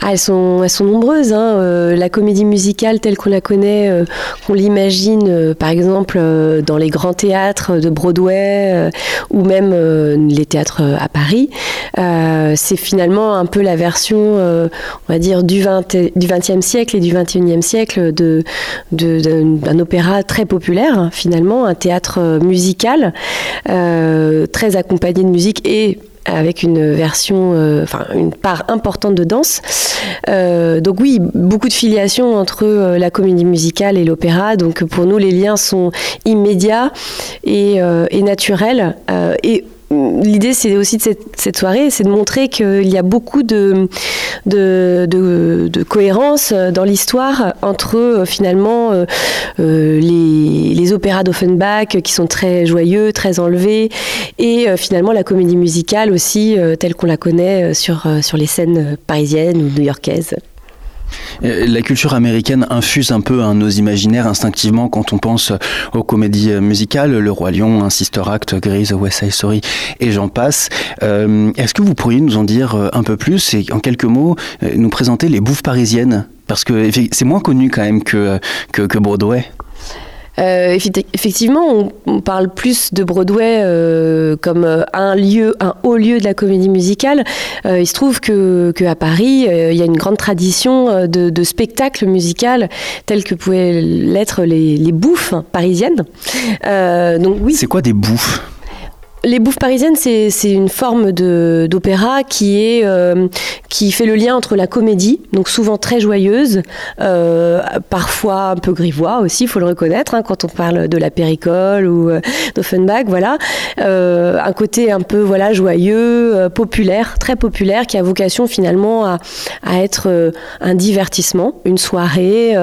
Ah, elles, sont, nombreuses. Hein. Euh, la comédie musicale telle qu'on la connaît, euh, qu'on l'imagine euh, par exemple dans les grands théâtres de Broadway ou même les théâtres à Paris, c'est finalement un peu la version, on va dire, du, 20, du 20e siècle et du 21e siècle d'un de, opéra très populaire, hein, finalement, un théâtre musical, très accompagné de musique et avec une version, euh, enfin une part importante de danse. Euh, donc oui, beaucoup de filiation entre euh, la comédie musicale et l'opéra. Donc pour nous, les liens sont immédiats et, naturels. L'idée, c'est aussi de cette, soirée, c'est de montrer qu'il y a beaucoup de, cohérence dans l'histoire entre euh, finalement euh, euh, les, opéras d'Offenbach qui sont très joyeux, très enlevés, et finalement la comédie musicale aussi telle qu'on la connaît sur, sur les scènes parisiennes ou new-yorkaises. Euh, la culture américaine infuse un peu nos imaginaires instinctivement quand on pense aux comédies musicales, Le Roi Lion, un Sister Act, Grease, West Side Story et j'en passe. Euh, est-ce que vous pourriez nous en dire euh, un peu plus et en quelques mots nous présenter les bouffes parisiennes? Parce que c'est moins connu quand même que, que Broadway. Euh, effectivement, on, parle plus de Broadway euh, comme euh, un lieu, un haut lieu de la comédie musicale. il se trouve que, à Paris, il y a une grande tradition de, de spectacles musicaux tels que pouvaient l'être les, les, bouffes parisiennes. donc oui. C'est quoi des bouffes? Les Bouffes parisiennes, c'est une forme d'opéra qui, euh, qui fait le lien entre la comédie, donc souvent très joyeuse, euh, parfois un peu grivois aussi, il faut le reconnaître, hein, quand on parle de la péricole ou euh, d'Offenbach, voilà. un côté un peu voilà, joyeux, populaire, très populaire, qui a vocation finalement à, à être un divertissement, une soirée,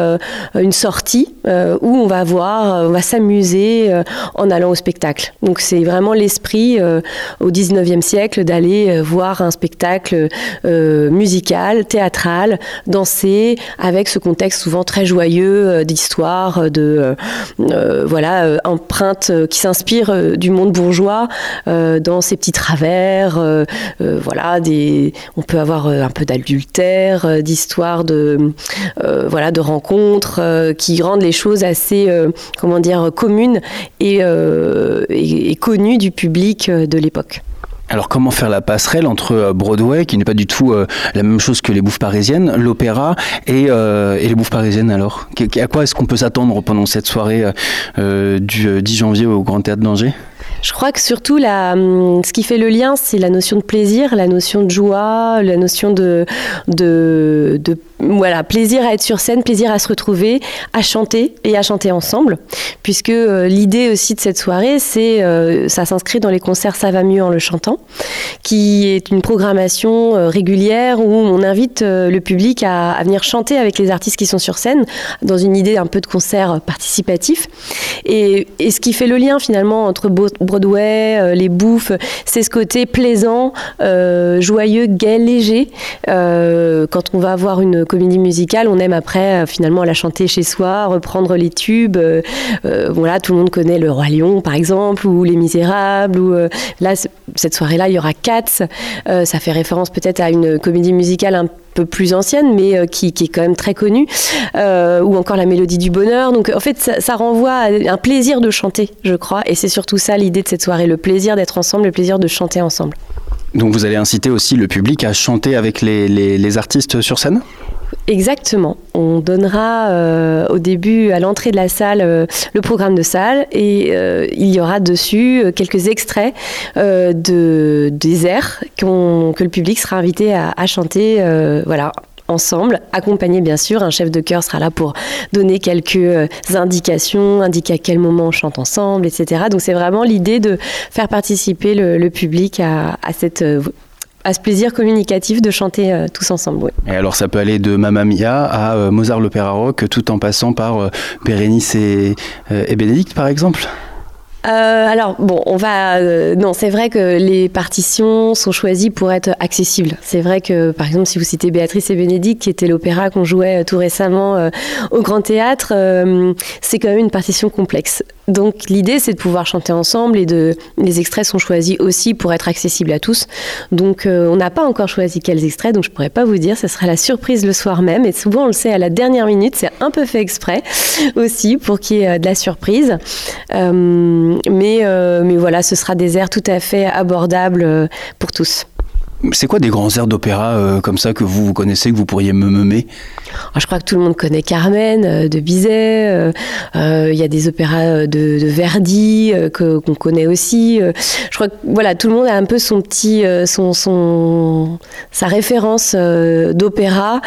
une sortie, où on va voir, on va s'amuser en allant au spectacle. Donc c'est vraiment l'esprit euh, au 19e siècle d'aller euh, voir un spectacle euh, musical, théâtral, danser, avec ce contexte souvent très joyeux d'histoire, de voilà, empreinte qui s'inspire du monde bourgeois dans ses petits travers. voilà, des, on peut avoir un peu d'adultère, d'histoire de voilà, de rencontres qui rendent les choses assez comment dire communes et, et connues du public euh, de l'époque. Alors comment faire la passerelle entre euh, Broadway, qui n'est pas du tout euh, la même chose que les bouffes parisiennes, l'opéra et, les bouffes parisiennes alors? À quoi est-ce qu'on peut s'attendre pendant cette soirée du 10 janvier au Grand Théâtre d'Angers? Je crois que surtout, hum, ce qui fait le lien, c'est la notion de plaisir, la notion de joie, la notion de, voilà, plaisir à être sur scène, plaisir à se retrouver, à chanter et à chanter ensemble, puisque euh, l'idée aussi de cette soirée, c'est, euh, ça s'inscrit dans les concerts Ça va mieux en le chantant, qui est une programmation euh, régulière où on invite le public à, venir chanter avec les artistes qui sont sur scène, dans une idée un peu de concert participatif. Et ce qui fait le lien finalement entre Broadway, les bouffes, c'est ce côté plaisant, joyeux, gai, léger, quand on va avoir une comédie musicale, on aime après euh, finalement la chanter chez soi, reprendre les tubes. Euh, euh, voilà, tout le monde connaît Le Roi Lion par exemple, ou Les Misérables. Ou là, cette soirée-là, il y aura Cats. ça fait référence peut-être à une comédie musicale un peu plus ancienne, mais qui, est quand même très connue, ou encore la mélodie du bonheur. Donc en fait, ça, ça, renvoie à un plaisir de chanter, je crois, et c'est surtout ça l'idée de cette soirée, le plaisir d'être ensemble, le plaisir de chanter ensemble. Donc vous allez inciter aussi le public à chanter avec les, les artistes sur scène? Exactement. On donnera euh, au début, à l'entrée de la salle, euh, le programme de salle et euh, il y aura dessus quelques extraits de, des airs que le public sera invité à, chanter voilà, ensemble, accompagné bien sûr. Un chef de chœur sera là pour donner quelques indications, indiquer à quel moment on chante ensemble, etc. Donc c'est vraiment l'idée de faire participer le, public à cette à ce plaisir communicatif de chanter euh, tous ensemble. Et alors ça peut aller de Mamma Mia à euh, Mozart l'opéra rock, tout en passant par euh, Bérénice et, et Bénédicte par exemple? Alors bon, on va non, c'est vrai que les partitions sont choisies pour être accessibles. C'est vrai que par exemple, si vous citez Béatrice et Bénédicte, qui était l'opéra qu'on jouait tout récemment au Grand Théâtre, c'est quand même une partition complexe. Donc l'idée, c'est de pouvoir chanter ensemble et de les extraits sont choisis aussi pour être accessibles à tous. Donc euh, on n'a pas encore choisi quels extraits, donc je pourrais pas vous dire. Ce sera la surprise le soir même. Et souvent on le sait à la dernière minute. C'est un peu fait exprès [laughs] aussi pour qu'il y ait euh, de la surprise. Euh, mais mais voilà, ce sera des airs tout à fait abordables pour tous. C'est quoi des grands airs d'opéra euh, comme ça que vous, vous connaissez, que vous pourriez me nommer? Ah, Je crois que tout le monde connaît Carmen euh, de Bizet. Euh, il y a des opéras de, Verdi qu'on connaît aussi. je crois que voilà, tout le monde a un peu son petit, son, son, sa référence d'opéra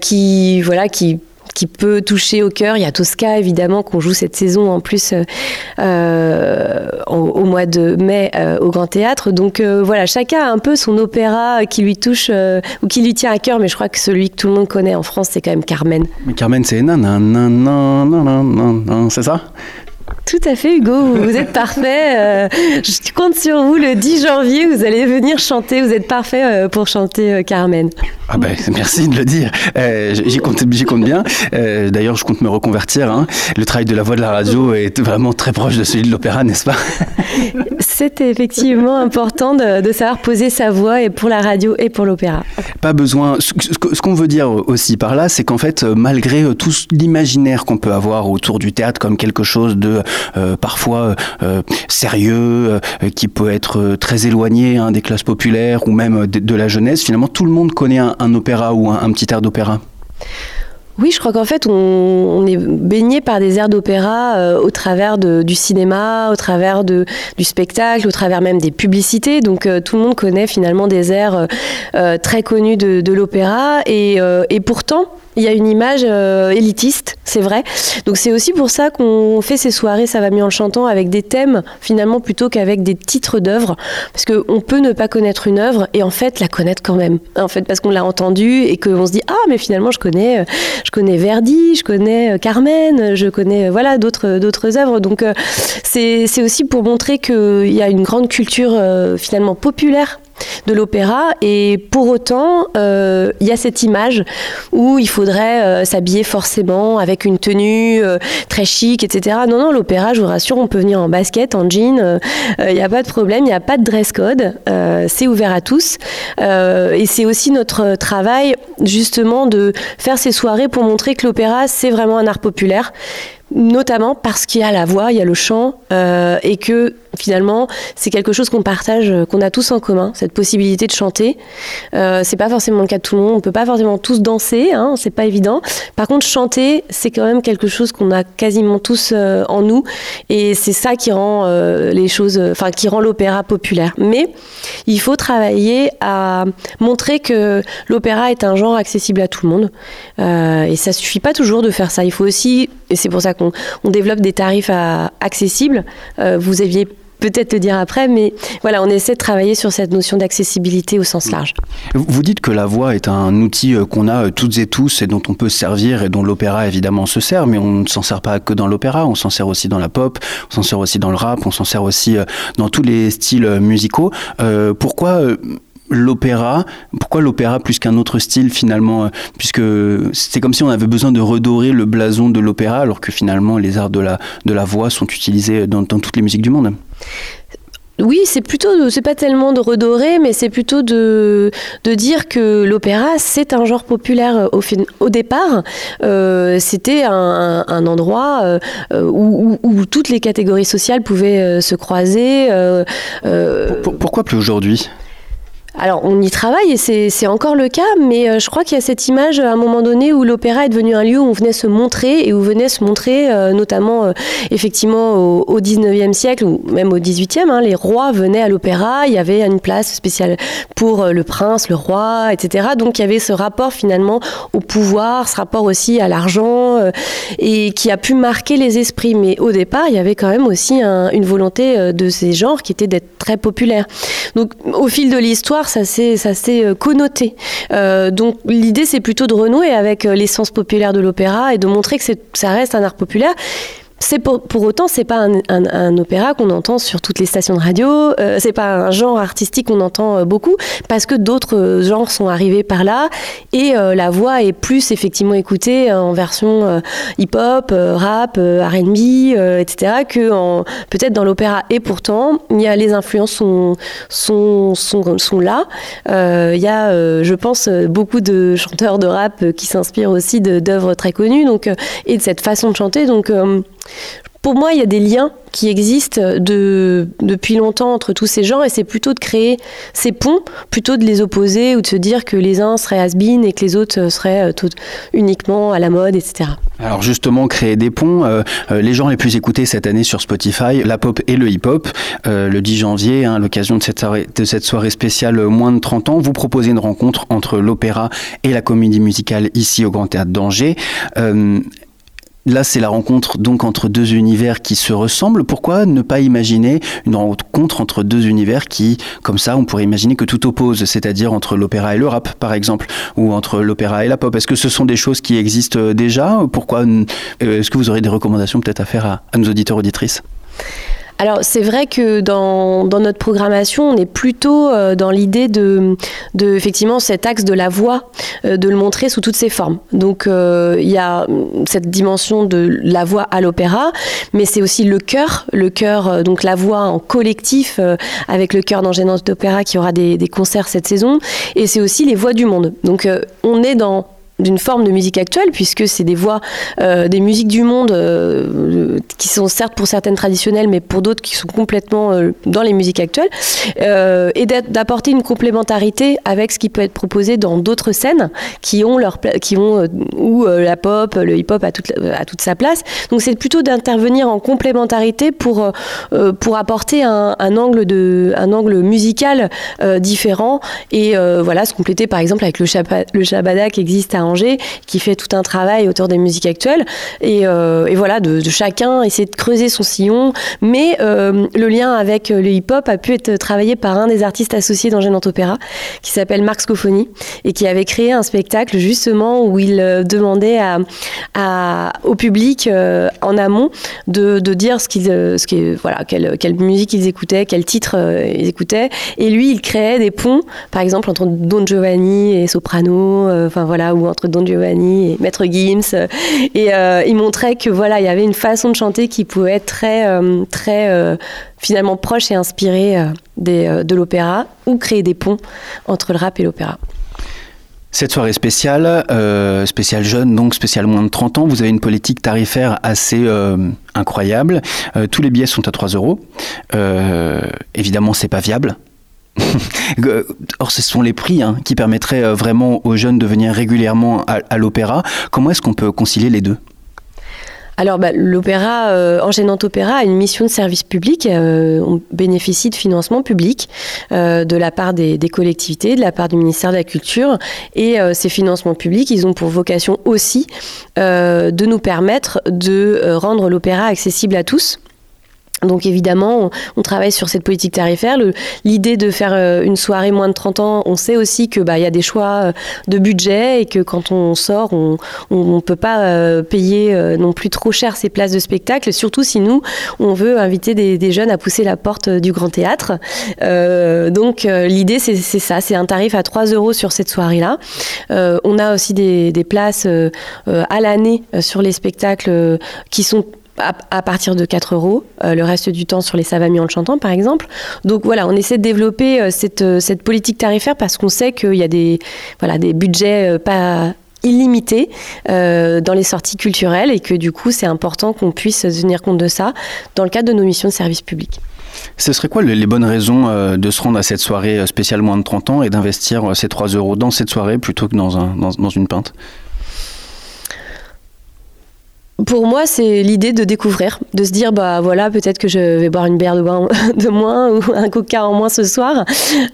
qui, voilà, qui qui peut toucher au cœur. Il y a Tosca, évidemment, qu'on joue cette saison en plus euh, euh, au, mois de mai euh, au Grand Théâtre. Donc voilà, chacun a un peu son opéra qui lui touche ou qui lui tient à cœur, mais je crois que celui que tout le monde connaît en France, c'est quand même Carmen. Carmen, c'est c'est ça? Tout à fait, Hugo, vous êtes parfait. Euh, je compte sur vous le 10 janvier, vous allez venir chanter. Vous êtes parfait euh, pour chanter euh, Carmen. Ah ben, [laughs] merci de le dire. j'y compte, compte bien. D'ailleurs, je compte me reconvertir. Hein. Le travail de la voix de la radio est vraiment très proche de celui de l'opéra, n'est-ce pas? C'est effectivement important de, savoir poser sa voix et pour la radio et pour l'opéra. Pas besoin. Ce, ce qu'on veut dire aussi par là, c'est qu'en fait, malgré tout l'imaginaire qu'on peut avoir autour du théâtre comme quelque chose de parfois euh, sérieux, euh, qui peut être très éloigné hein, des classes populaires ou même de, la jeunesse. Finalement, tout le monde connaît un, opéra ou un, petit air d'opéra. Oui, je crois qu'en fait, on, est baigné par des airs d'opéra au travers du cinéma, au travers du spectacle, au travers même des publicités. Donc, tout le monde connaît finalement des airs très connus de, l'opéra. Et, pourtant, il y a une image euh, élitiste, c'est vrai. Donc c'est aussi pour ça qu'on fait ces soirées Ça va mieux en chantant avec des thèmes finalement plutôt qu'avec des titres d'œuvres. Parce qu'on peut ne pas connaître une œuvre et en fait la connaître quand même. En fait, parce qu'on l'a entendue et qu'on se dit Ah, mais finalement je connais, euh, je connais Verdi, je connais euh, Carmen, je connais voilà d'autres, d'autres œuvres. Donc c'est, c'est aussi pour montrer qu'il y a une grande culture finalement populaire de l'opéra. Et pour autant euh, il y a cette image où il faudrait euh, s'habiller forcément avec une tenue euh, très chic etc non non l'opéra je vous rassure on peut venir en basket en jean il n'y a pas de problème il n'y a pas de dress code c'est ouvert à tous. Et c'est aussi notre travail justement de faire ces soirées pour montrer que l'opéra c'est vraiment un art populaire notamment parce qu'il y a la voix, il y a le chant, euh, et que finalement c'est quelque chose qu'on partage, qu'on a tous en commun, cette possibilité de chanter. Euh, c'est pas forcément le cas de tout le monde, on peut pas forcément tous danser, hein, c'est pas évident. Par contre, chanter, c'est quand même quelque chose qu'on a quasiment tous euh, en nous, et c'est ça qui rend euh, les choses, enfin qui rend l'opéra populaire. Mais il faut travailler à montrer que l'opéra est un genre accessible à tout le monde, et ça suffit pas toujours de faire ça. Il faut aussi, et c'est pour ça qu'on on développe des tarifs accessibles. Euh, vous aviez peut-être le dire après, mais voilà, on essaie de travailler sur cette notion d'accessibilité au sens large. Vous dites que la voix est un outil euh, qu'on a euh, toutes et tous et dont on peut servir et dont l'opéra évidemment se sert, mais on ne s'en sert pas que dans l'opéra, on s'en sert aussi dans la pop, on s'en sert aussi dans le rap, on s'en sert aussi dans tous les styles musicaux. pourquoi l'opéra. Pourquoi l'opéra plus qu'un autre style finalement euh, Puisque c'est comme si on avait besoin de redorer le blason de l'opéra, alors que finalement les arts de la, de la voix sont utilisés dans, toutes les musiques du monde. Oui, c'est plutôt, c'est pas tellement de redorer, mais c'est plutôt de, de dire que l'opéra, c'est un genre populaire euh, au, au départ. Euh, c'était un, endroit où, toutes les catégories sociales pouvaient se croiser. pourquoi plus aujourd'hui? Alors on y travaille et c'est encore le cas, mais euh, je crois qu'il y a cette image à un moment donné où l'opéra est devenu un lieu où on venait se montrer et où venait se montrer euh, notamment euh, effectivement au, au, 19e siècle ou même au 18e. Hein, les rois venaient à l'opéra, il y avait une place spéciale pour le prince, le roi, etc. Donc il y avait ce rapport finalement au pouvoir, ce rapport aussi à l'argent et qui a pu marquer les esprits. Mais au départ, il y avait quand même aussi une volonté de ces genres qui était d'être très populaires. Donc au fil de l'histoire, ça s'est euh, connoté. Euh, donc l'idée, c'est plutôt de renouer avec euh, l'essence populaire de l'opéra et de montrer que ça reste un art populaire c'est pour, pour, autant, c'est pas un, opéra qu'on entend sur toutes les stations de radio. Euh, c'est pas un genre artistique qu'on entend euh, beaucoup parce que d'autres euh, genres sont arrivés par là et euh, la voix est plus effectivement écoutée en version hip-hop, rap, R&B, etc. que en, peut-être dans l'opéra. Et pourtant, il y a les influences sont sont sont, sont là. Il y a, je pense, beaucoup de chanteurs de rap qui s'inspirent aussi d'œuvres très connues, donc et de cette façon de chanter. Donc pour moi, il y a des liens qui existent de, depuis longtemps entre tous ces gens et c'est plutôt de créer ces ponts, plutôt de les opposer ou de se dire que les uns seraient has et que les autres seraient tout, uniquement à la mode, etc. Alors justement, créer des ponts, euh, les gens les plus écoutés cette année sur Spotify, la pop et le hip-hop, euh, le 10 janvier, hein, l'occasion de cette, soirée, spéciale moins de 30 ans, vous proposez une rencontre entre l'opéra et la comédie musicale ici au Grand Théâtre d'Angers. Euh, Là, c'est la rencontre donc entre deux univers qui se ressemblent. Pourquoi ne pas imaginer une rencontre entre deux univers qui, comme ça, on pourrait imaginer que tout oppose, c'est-à-dire entre l'opéra et le rap, par exemple, ou entre l'opéra et la pop? Est-ce que ce sont des choses qui existent déjà? Pourquoi Est-ce que vous aurez des recommandations peut-être à faire à, à nos auditeurs auditrices? Alors c'est vrai que dans, dans, notre programmation, on est plutôt euh, dans l'idée de, de, effectivement cet axe de la voix, euh, de le montrer sous toutes ses formes. Donc euh, il y a cette dimension de la voix à l'opéra, mais c'est aussi le chœur, le chœur, donc la voix en collectif avec le chœur d'Angénance d'Opéra qui aura des, des, concerts cette saison, et c'est aussi les voix du monde. Donc on est dans d'une forme de musique actuelle, puisque c'est des voix, euh, des musiques du monde euh, qui sont certes pour certaines traditionnelles, mais pour d'autres qui sont complètement euh, dans les musiques actuelles, euh, et d'apporter une complémentarité avec ce qui peut être proposé dans d'autres scènes qui ont leur, qui ont euh, où euh, la pop, le hip-hop a toute, a toute sa place. Donc c'est plutôt d'intervenir en complémentarité pour pour apporter un, angle de, un angle musical différent et voilà se compléter par exemple avec le, chaba, le shabada qui existe à Qui fait tout un travail autour des musiques actuelles. Et, euh, et voilà, de, chacun essayer de creuser son sillon. Mais euh, le lien avec le hip-hop a pu être travaillé par un des artistes associés d'Angers Opéra, qui s'appelle Marc Scofoni, et qui avait créé un spectacle justement où il euh, demandait à, au public euh, en amont de, de dire ce qu'ils, euh, ce voilà, quelle, quelle, musique ils écoutaient, quel titre ils écoutaient. Et lui, il créait des ponts, par exemple entre Don Giovanni et Soprano, enfin voilà, ou entre Don Giovanni et Maître Gims. Et euh, il montrait que voilà, il y avait une façon de chanter qui pouvait être très, euh, très euh, finalement proche et inspirée des, de l'opéra, ou créer des ponts entre le rap et l'opéra. Cette soirée spéciale, spéciale jeune, donc spéciale moins de 30 ans, vous avez une politique tarifaire assez incroyable. Tous les billets sont à 3 euros. évidemment, c'est pas viable. [laughs] Or, ce sont les prix hein, qui permettraient vraiment aux jeunes de venir régulièrement à, l'opéra. Comment est-ce qu'on peut concilier les deux? Alors, bah, l'opéra, euh, Enchaînante Opéra, a une mission de service public. Euh, on bénéficie de financement public euh, de la part des, collectivités, de la part du ministère de la Culture. Et euh, ces financements publics, ils ont pour vocation aussi euh, de nous permettre de euh, rendre l'opéra accessible à tous. Donc évidemment, on, travaille sur cette politique tarifaire. L'idée de faire euh, une soirée moins de 30 ans, on sait aussi que bah, y a des choix euh, de budget et que quand on sort, on ne peut pas euh, payer non plus trop cher ces places de spectacle, surtout si nous, on veut inviter des, jeunes à pousser la porte du Grand Théâtre. Donc l'idée, c'est ça, c'est un tarif à 3 euros sur cette soirée-là. on a aussi des places à l'année sur les spectacles qui sont à, partir de 4 euros, euh, le reste du temps sur les savami en le chantant par exemple. Donc voilà, on essaie de développer euh, cette, euh, cette, politique tarifaire parce qu'on sait qu'il y a des, voilà, des budgets pas illimité euh, dans les sorties culturelles et que du coup c'est important qu'on puisse tenir compte de ça dans le cadre de nos missions de service public. Ce serait quoi les bonnes raisons de se rendre à cette soirée spéciale moins de 30 ans et d'investir ces 3 euros dans cette soirée plutôt que dans, un, dans, dans une pinte? Pour moi, c'est l'idée de découvrir, de se dire bah voilà, peut-être que je vais boire une bière de, [laughs] moins ou un coca en moins ce soir,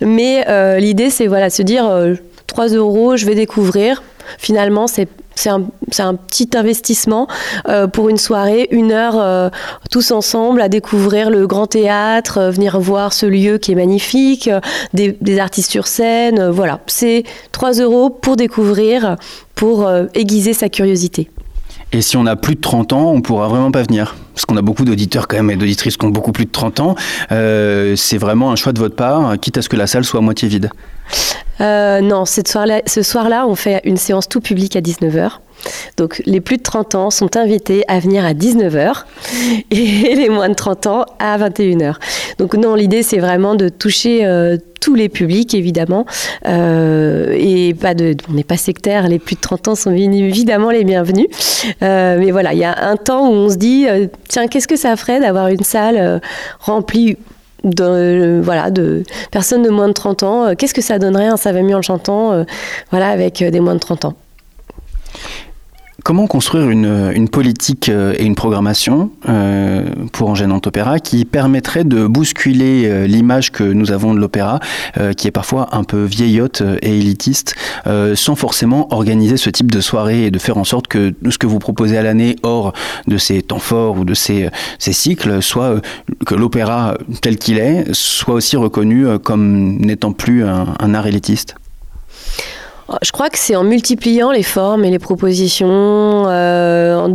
mais euh, l'idée c'est voilà se dire euh, 3 euros, je vais découvrir. Finalement, c'est c'est un, un, petit investissement euh, pour une soirée, une heure euh, tous ensemble à découvrir le grand théâtre, venir voir ce lieu qui est magnifique, des, des artistes sur scène. voilà, c'est 3 euros pour découvrir, pour aiguiser sa curiosité. Et si on a plus de 30 ans, on pourra vraiment pas venir parce qu'on a beaucoup d'auditeurs quand même et d'auditrices qui ont beaucoup plus de 30 ans. Euh, c'est vraiment un choix de votre part, quitte à ce que la salle soit à moitié vide. Euh, non, ce soir-là, ce soir-là, on fait une séance tout public à 19h. Donc les plus de 30 ans sont invités à venir à 19h [laughs] et les moins de 30 ans à 21h. Donc non, l'idée c'est vraiment de toucher euh, tous les publics évidemment euh, et pas de, on n'est pas sectaire, les plus de 30 ans sont évidemment les bienvenus. Euh, mais voilà, il y a un temps où on se dit tiens qu'est-ce que ça ferait d'avoir une salle remplie de, voilà, de personnes de moins de 30 ans? Qu'est-ce que ça donnerait un va mieux en chantant voilà, avec des moins de 30 ans? Comment construire une, politique euh, et une programmation euh, pour Angers Opéra qui permettrait de bousculer euh, l'image que nous avons de l'opéra, qui est parfois un peu vieillotte et élitiste, sans forcément organiser ce type de soirée et de faire en sorte que ce que vous proposez à l'année, hors de ces temps forts ou de ces, ces cycles, soit que l'opéra tel qu'il est, soit aussi reconnu comme n'étant plus un art élitiste? Je crois que c'est en multipliant les formes et les propositions, euh,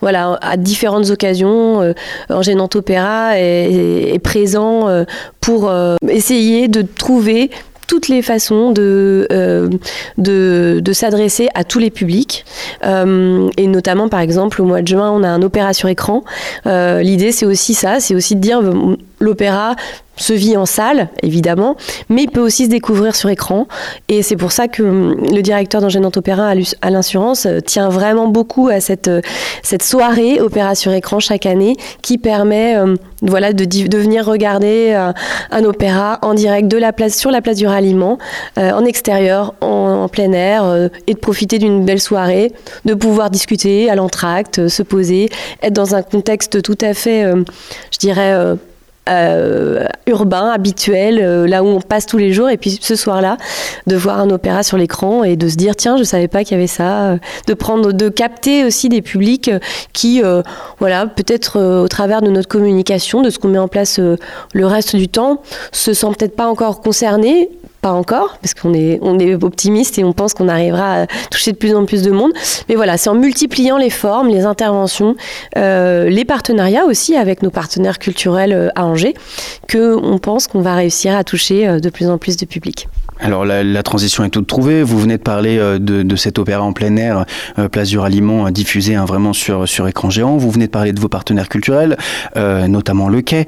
voilà, à différentes occasions. Euh, Angers Nantes Opéra est, présent euh, pour essayer de trouver toutes les façons de, de, s'adresser à tous les publics. et notamment, par exemple, au mois de juin, on a un opéra sur écran. L'idée, c'est aussi ça, c'est aussi de dire l'opéra se vit en salle, évidemment, mais il peut aussi se découvrir sur écran. Et c'est pour ça que hum, le directeur d'Engênant Opéra à l'Insurance euh, tient vraiment beaucoup à cette, euh, cette soirée opéra sur écran chaque année qui permet hum, voilà, de, venir regarder euh, un, opéra en direct de la place, sur la place du ralliement, en extérieur, en, plein air, et de profiter d'une belle soirée, de pouvoir discuter à l'entracte, se poser, être dans un contexte tout à fait, je dirais, euh, urbain, habituel, euh, là où on passe tous les jours. Et puis ce soir-là, de voir un opéra sur l'écran et de se dire tiens, je savais pas qu'il y avait ça. Euh, de prendre, de capter aussi des publics qui, voilà, peut-être au travers de notre communication, de ce qu'on met en place le reste du temps, se sentent peut-être pas encore concernés pas encore, parce qu'on est, optimiste et on pense qu'on arrivera à toucher de plus en plus de monde. Mais voilà, c'est en multipliant les formes, les interventions, euh, les partenariats aussi avec nos partenaires culturels euh, à Angers, qu'on pense qu'on va réussir à toucher euh, de plus en plus de public. Alors la, transition est toute trouvée. Vous venez de parler de, de cet opéra en plein air, Place du Ralliement, diffusé hein, vraiment sur, sur écran géant. Vous venez de parler de vos partenaires culturels, notamment Le Quai,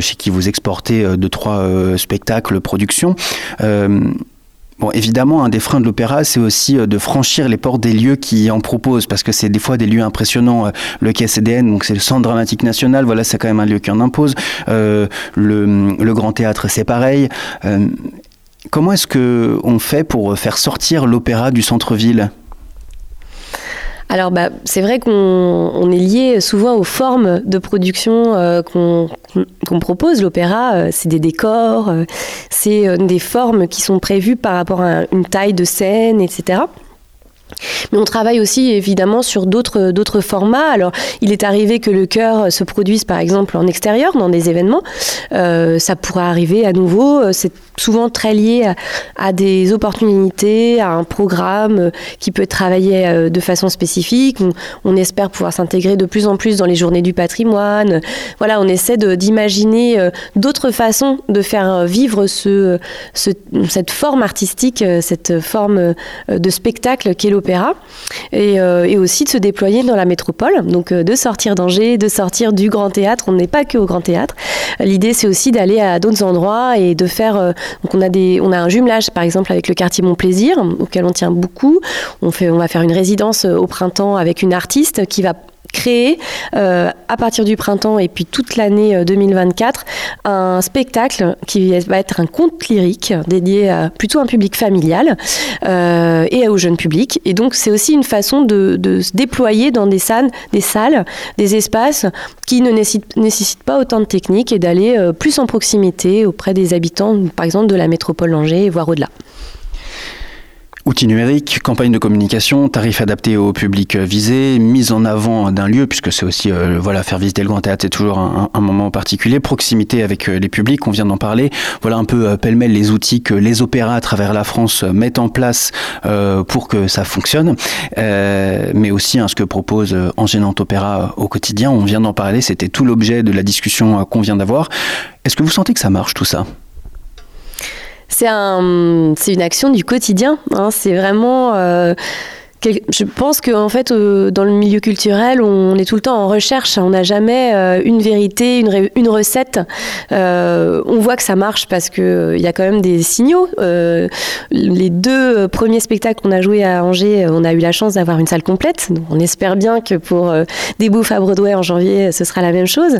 chez qui vous exportez de trois spectacles, productions. Euh, bon, évidemment, un des freins de l'opéra, c'est aussi euh, de franchir les portes des lieux qui en proposent, parce que c'est des fois des lieux impressionnants. Euh, le KCDN, donc c'est le Centre dramatique national, voilà, c'est quand même un lieu qui en impose. le, le, Grand Théâtre, c'est pareil. Comment est-ce que on fait pour faire sortir l'opéra du centre-ville? Alors, bah, c'est vrai qu'on est lié souvent aux formes de production euh, qu'on propose. L'opéra, euh, c'est des décors, euh, c'est des formes qui sont prévues par rapport à une taille de scène, etc. Mais on travaille aussi évidemment sur d'autres formats. Alors, il est arrivé que le chœur se produise par exemple en extérieur dans des événements. ça pourrait arriver à nouveau. Souvent très lié à, des opportunités, à un programme euh, qui peut travailler euh, de façon spécifique. On, espère pouvoir s'intégrer de plus en plus dans les journées du patrimoine. Voilà, on essaie d'imaginer euh, d'autres façons de faire vivre ce, cette forme artistique, cette forme de spectacle qu'est l'opéra, et, et, aussi de se déployer dans la métropole, donc de sortir d'Angers, de sortir du Grand Théâtre. On n'est pas que au Grand Théâtre. L'idée, c'est aussi d'aller à d'autres endroits et de faire donc on a, un jumelage par exemple avec le quartier Mon Plaisir auquel on tient beaucoup. On va faire une résidence euh, au printemps avec une artiste qui va créer euh, à partir du printemps et puis toute l'année 2024 euh, un spectacle qui va être un conte lyrique dédié à plutôt un public familial euh, et au jeune public. Et donc c'est aussi une façon de, se déployer dans des salles, des espaces qui ne nécessitent, pas autant de techniques et d'aller plus en proximité auprès des habitants, par exemple de la métropole Angers, voire au-delà. Outils numériques, campagne de communication, tarifs adaptés au public visé, mise en avant d'un lieu, puisque c'est aussi euh, voilà faire visiter le Grand Théâtre, c'est toujours un, moment particulier, proximité avec euh, les publics, on vient d'en parler. Voilà un peu euh, pêle-mêle les outils que les opéras à travers la France mettent en place pour que ça fonctionne, mais aussi hein, ce que propose Angénante Opéra au quotidien. On vient d'en parler, c'était tout l'objet de la discussion qu'on vient d'avoir. Est-ce que vous sentez que ça marche tout ça? C'est un, une action du quotidien. Hein. c'est vraiment euh, je pense qu'en fait, euh, dans le milieu culturel, on est tout le temps en recherche. On n'a jamais euh, une vérité, une, recette. Euh, on voit que ça marche parce qu'il y a quand même des signaux. les deux premiers spectacles qu'on a joués à Angers, on a eu la chance d'avoir une salle complète. On espère bien que pour Des Bouffes à Broadway en janvier, ce sera la même chose.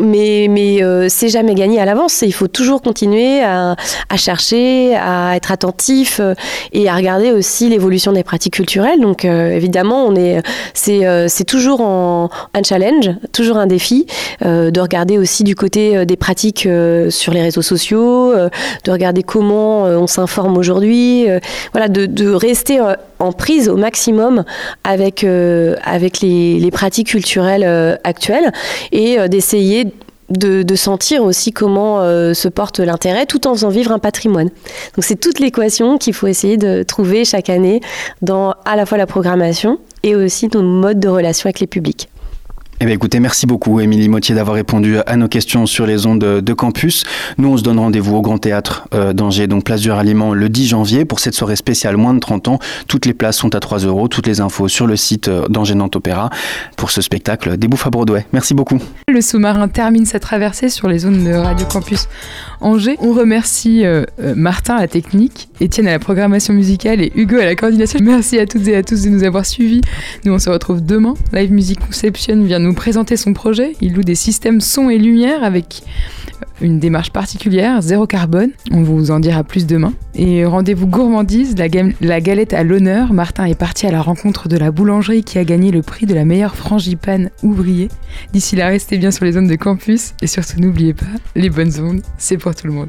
mais c'est jamais gagné à l'avance. Il faut toujours continuer à chercher, à être attentif et à regarder aussi l'évolution des pratiques culturelles. Donc euh, évidemment, on est, c'est, euh, toujours un challenge, toujours un défi euh, de regarder aussi du côté des pratiques sur les réseaux sociaux, de regarder comment on s'informe aujourd'hui, voilà, de, rester en prise au maximum avec, avec les pratiques culturelles actuelles et d'essayer de, sentir aussi comment euh, se porte l'intérêt tout en faisant vivre un patrimoine. Donc c'est toute l'équation qu'il faut essayer de trouver chaque année dans à la fois la programmation et aussi nos modes de relation avec les publics. Eh bien, écoutez, merci beaucoup, Émilie Mottier, d'avoir répondu à nos questions sur les ondes de campus. Nous, on se donne rendez-vous au Grand Théâtre euh, d'Angers, donc place du Ralliement, le 10 janvier, pour cette soirée spéciale moins de 30 ans. Toutes les places sont à 3 euros. Toutes les infos sur le site euh, d'Angers Nantes Opéra pour ce spectacle des Bouffes à Broadway. Merci beaucoup. Le sous-marin termine sa traversée sur les zones de Radio Campus Angers. On remercie euh, Martin à la technique, Étienne à la programmation musicale et Hugo à la coordination. Merci à toutes et à tous de nous avoir suivis. Nous, on se retrouve demain. Live Music Conception vient nous présenter son projet. Il loue des systèmes son et lumière avec une démarche particulière, zéro carbone. On vous en dira plus demain. Et rendez-vous gourmandise, la, la galette à l'honneur. Martin est parti à la rencontre de la boulangerie qui a gagné le prix de la meilleure frangipane ouvrier. D'ici là, restez bien sur les ondes de campus et surtout n'oubliez pas, les bonnes ondes, c'est pour tout le monde.